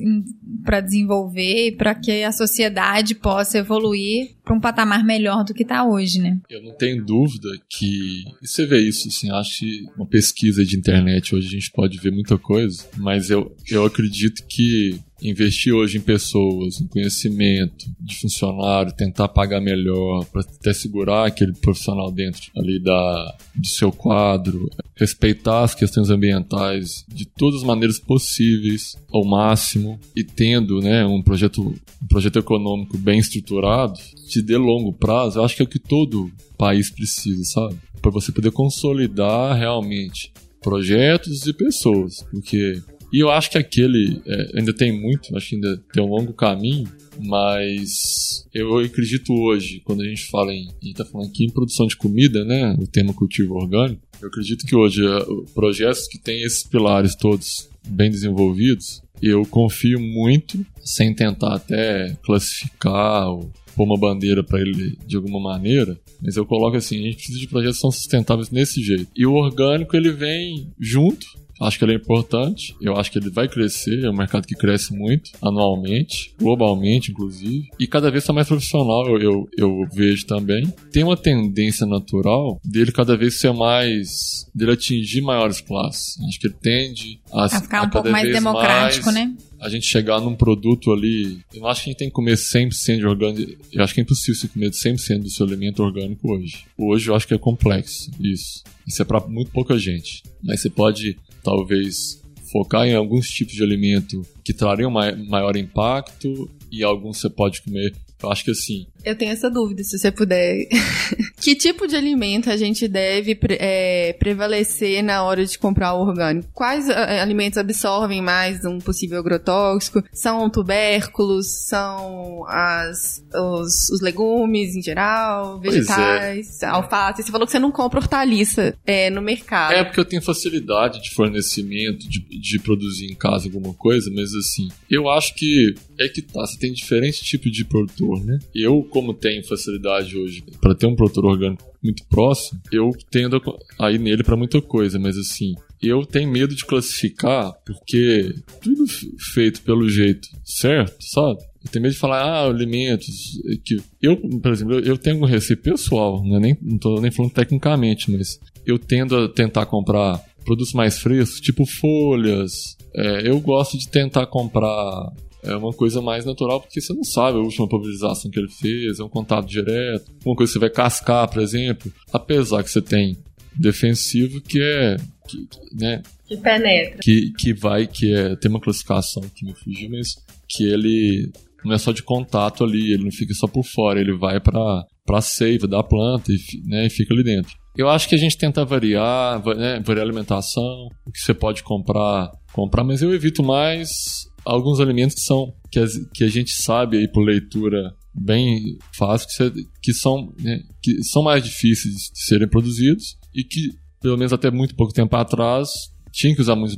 para desenvolver e para que a sociedade possa evoluir para um patamar melhor do que está hoje, né? Eu não tenho dúvida que e você vê isso, assim, acho que uma pesquisa de internet hoje a gente pode ver muita coisa, mas eu, eu acredito que investir hoje em pessoas, em conhecimento de funcionário, tentar pagar melhor, para até segurar aquele profissional dentro ali da, do seu quadro, respeitar as questões ambientais de todas as maneiras possíveis ao máximo e tendo né, um, projeto, um projeto econômico bem estruturado, de dê longo prazo, eu acho que é o que todo país precisa, sabe? Para você poder consolidar realmente projetos e pessoas, porque e eu acho que aquele é, ainda tem muito, acho que ainda tem um longo caminho, mas eu acredito hoje, quando a gente fala em, a gente tá falando aqui em produção de comida, né, o tema cultivo orgânico, eu acredito que hoje é, projetos que têm esses pilares todos bem desenvolvidos, eu confio muito, sem tentar até classificar ou pôr uma bandeira para ele de alguma maneira, mas eu coloco assim, a gente precisa de projetos que são sustentáveis nesse jeito. E o orgânico ele vem junto Acho que ele é importante, eu acho que ele vai crescer, é um mercado que cresce muito, anualmente, globalmente, inclusive, e cada vez está mais profissional, eu, eu, eu, vejo também. Tem uma tendência natural dele cada vez ser mais. dele atingir maiores classes. Acho que ele tende a, a ficar a um pouco mais democrático, mais, né? a gente chegar num produto ali. Eu não acho que a gente tem que comer 100% de orgânico. Eu acho que é impossível você comer 100% do seu alimento orgânico hoje. Hoje eu acho que é complexo isso. Isso é para muito pouca gente. Mas você pode talvez focar em alguns tipos de alimento que trariam maior impacto e alguns você pode comer. Eu acho que assim, eu tenho essa dúvida, se você puder. que tipo de alimento a gente deve é, prevalecer na hora de comprar o orgânico? Quais é, alimentos absorvem mais um possível agrotóxico? São tubérculos? São as, os, os legumes em geral? É. Vegetais? É. Alface? Você falou que você não compra hortaliça é, no mercado. É porque eu tenho facilidade de fornecimento, de, de produzir em casa alguma coisa, mas assim, eu acho que é que tá, você tem diferentes tipos de produtor, né? Eu como tenho facilidade hoje para ter um produtor orgânico muito próximo, eu tendo a ir nele para muita coisa, mas assim, eu tenho medo de classificar porque tudo feito pelo jeito certo, sabe? Eu tenho medo de falar, ah, alimentos. Que eu, por exemplo, eu tenho um receio pessoal, não, é nem, não tô nem falando tecnicamente, mas eu tendo a tentar comprar produtos mais frescos, tipo folhas. É, eu gosto de tentar comprar é uma coisa mais natural, porque você não sabe a última pulverização que ele fez, é um contato direto. Uma coisa que você vai cascar, por exemplo, apesar que você tem defensivo que é. Que, né, que penetra. Que, que vai, que é. Tem uma classificação que me fugiu, mas que ele não é só de contato ali, ele não fica só por fora, ele vai para a seiva da planta e, né, e fica ali dentro. Eu acho que a gente tenta variar, né, variar a alimentação, o que você pode comprar, comprar, mas eu evito mais alguns alimentos que são que a, que a gente sabe aí por leitura bem fácil que, que são né, que são mais difíceis de serem produzidos e que pelo menos até muito pouco tempo atrás tinha que usar muito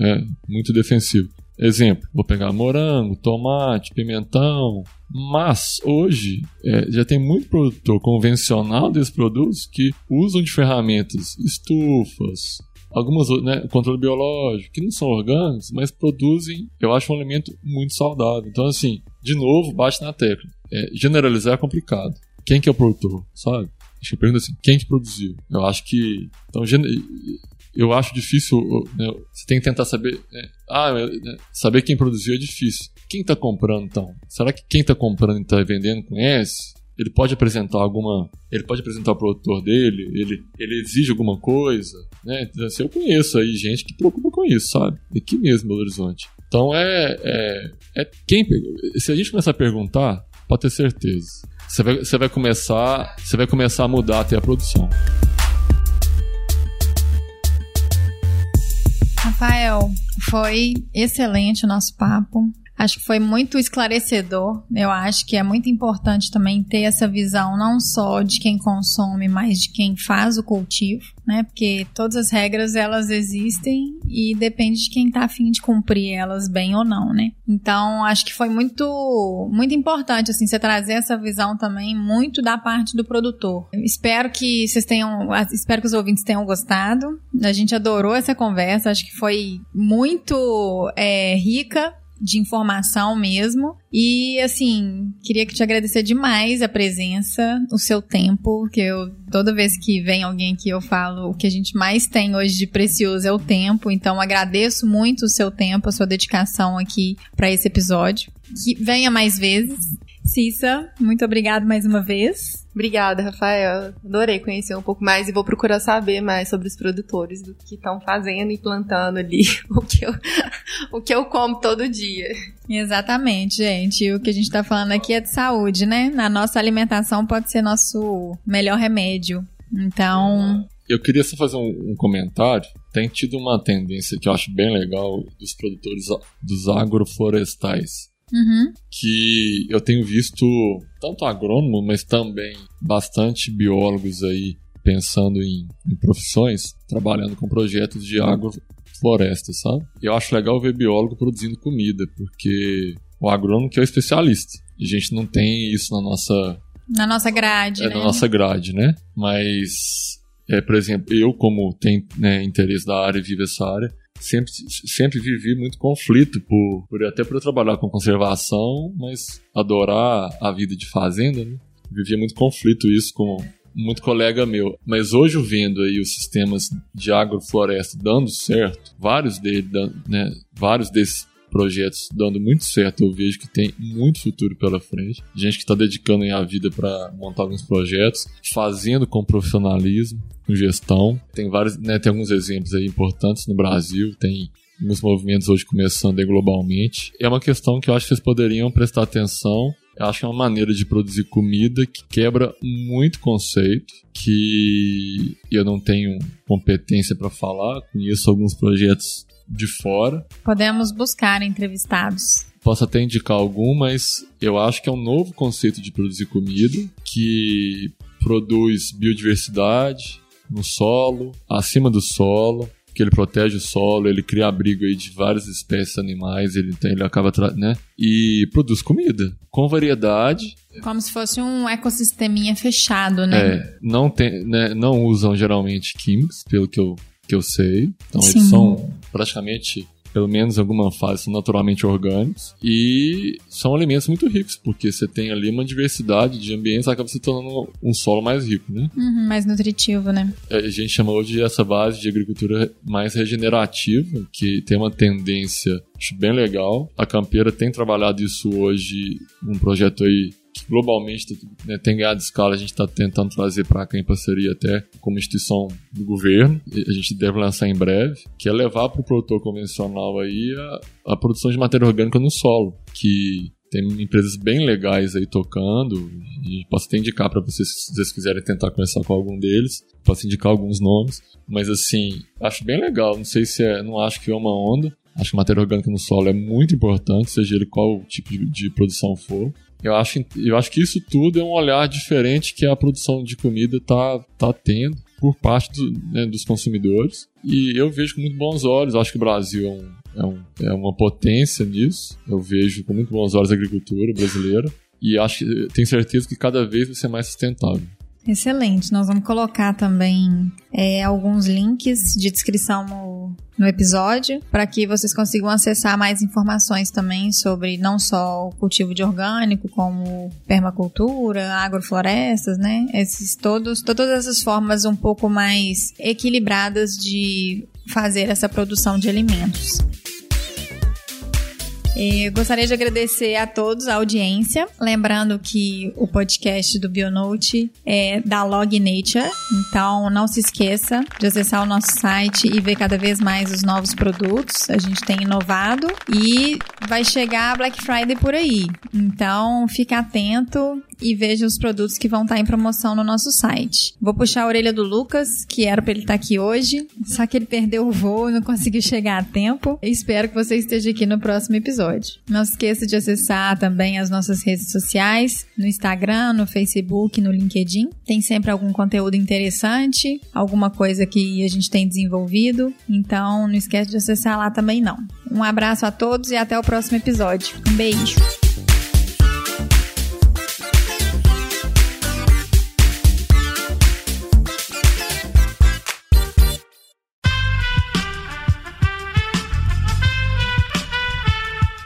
é, muito defensivo. Exemplo vou pegar morango tomate pimentão mas hoje é, já tem muito produtor convencional desses produtos que usam de ferramentas estufas algumas, né, controle biológico, que não são orgânicos, mas produzem, eu acho, um alimento muito saudável. Então, assim, de novo, bate na tecla. É, generalizar é complicado. Quem que é o produtor, sabe? Acho que eu pergunto assim, quem que produziu? Eu acho que... Então, eu acho difícil, né, você tem que tentar saber... Né, ah, né, saber quem produziu é difícil. Quem está comprando, então? Será que quem está comprando e está vendendo conhece? Ele pode apresentar alguma. Ele pode apresentar o produtor dele, ele, ele exige alguma coisa, né? Então, assim, eu conheço aí gente que preocupa com isso, sabe? Aqui mesmo, Belo Horizonte. Então é, é, é quem. Se a gente começar a perguntar, pode ter certeza. Você vai, você vai começar. Você vai começar a mudar até a produção. Rafael, foi excelente o nosso papo. Acho que foi muito esclarecedor. Eu acho que é muito importante também ter essa visão não só de quem consome, mas de quem faz o cultivo, né? Porque todas as regras elas existem e depende de quem está afim de cumprir elas bem ou não, né? Então acho que foi muito muito importante assim você trazer essa visão também muito da parte do produtor. Espero que vocês tenham, espero que os ouvintes tenham gostado. A gente adorou essa conversa. Acho que foi muito é, rica de informação mesmo. E assim, queria te agradecer demais a presença, o seu tempo, que eu toda vez que vem alguém aqui eu falo o que a gente mais tem hoje de precioso é o tempo. Então agradeço muito o seu tempo, a sua dedicação aqui para esse episódio. Que venha mais vezes. Cissa, muito obrigado mais uma vez. Obrigada, Rafael. Adorei conhecer um pouco mais e vou procurar saber mais sobre os produtores do que estão fazendo e plantando ali o que eu, o que eu como todo dia. Exatamente, gente. O que a gente está falando aqui é de saúde, né? Na nossa alimentação pode ser nosso melhor remédio. Então. Eu queria só fazer um, um comentário. Tem tido uma tendência que eu acho bem legal dos produtores dos agroflorestais Uhum. que eu tenho visto tanto agrônomo, mas também bastante biólogos aí pensando em, em profissões, trabalhando com projetos de agrofloresta, sabe? Eu acho legal ver biólogo produzindo comida, porque o agrônomo que é o especialista. A gente não tem isso na nossa na nossa grade, é, né? na nossa grade, né? Mas é, por exemplo, eu como tenho né, interesse da área e vivo essa área, sempre, sempre vivi muito conflito por, por até eu trabalhar com conservação, mas adorar a vida de fazenda, né? Vivia muito conflito isso com muito colega meu. Mas hoje vendo aí os sistemas de agrofloresta dando certo, vários deles, né, vários desses projetos dando muito certo, eu vejo que tem muito futuro pela frente. Gente que está dedicando a vida para montar alguns projetos, fazendo com profissionalismo, com gestão. Tem vários, né, tem alguns exemplos aí importantes no Brasil, tem alguns movimentos hoje começando aí globalmente. É uma questão que eu acho que vocês poderiam prestar atenção. Eu acho que é uma maneira de produzir comida que quebra muito conceito, que eu não tenho competência para falar. Conheço alguns projetos de fora. Podemos buscar entrevistados. Posso até indicar algum, mas eu acho que é um novo conceito de produzir comida que produz biodiversidade no solo, acima do solo, que ele protege o solo, ele cria abrigo aí de várias espécies animais, ele, ele acaba, né? E produz comida com variedade. Como se fosse um ecossisteminha fechado, né? É, não, tem, né, não usam geralmente químicos, pelo que eu que eu sei. Então Sim. eles são praticamente, pelo menos em alguma fase, são naturalmente orgânicos. E são alimentos muito ricos, porque você tem ali uma diversidade de ambientes, acaba se tornando um solo mais rico, né? Uhum, mais nutritivo, né? A gente chama hoje essa base de agricultura mais regenerativa, que tem uma tendência, acho bem legal. A Campeira tem trabalhado isso hoje num projeto aí globalmente né, tem ganhado escala, a gente está tentando trazer para cá em parceria até como instituição do governo, a gente deve lançar em breve, que é levar para o produtor convencional aí a, a produção de matéria orgânica no solo, que tem empresas bem legais aí tocando e posso até indicar para vocês se vocês quiserem tentar conversar com algum deles posso indicar alguns nomes mas assim acho bem legal não sei se é não acho que é uma onda acho que matéria orgânica no solo é muito importante seja ele qual tipo de, de produção for eu acho, eu acho que isso tudo é um olhar diferente que a produção de comida tá, tá tendo por parte do, né, dos consumidores. E eu vejo com muito bons olhos. Acho que o Brasil é, um, é, um, é uma potência nisso. Eu vejo com muito bons olhos a agricultura brasileira. E acho que tenho certeza que cada vez vai ser mais sustentável. Excelente. Nós vamos colocar também é, alguns links de descrição no, no episódio para que vocês consigam acessar mais informações também sobre não só o cultivo de orgânico, como permacultura, agroflorestas, né? Esses todos, todas essas formas um pouco mais equilibradas de fazer essa produção de alimentos. Eu gostaria de agradecer a todos a audiência. Lembrando que o podcast do Bionote é da Log Nature. Então não se esqueça de acessar o nosso site e ver cada vez mais os novos produtos. A gente tem inovado e vai chegar a Black Friday por aí. Então fica atento e veja os produtos que vão estar em promoção no nosso site. Vou puxar a orelha do Lucas, que era para ele estar aqui hoje, só que ele perdeu o voo e não conseguiu chegar a tempo. Espero que você esteja aqui no próximo episódio. Não esqueça de acessar também as nossas redes sociais, no Instagram, no Facebook, no LinkedIn. Tem sempre algum conteúdo interessante, alguma coisa que a gente tem desenvolvido. Então, não esquece de acessar lá também não. Um abraço a todos e até o próximo episódio. Um beijo.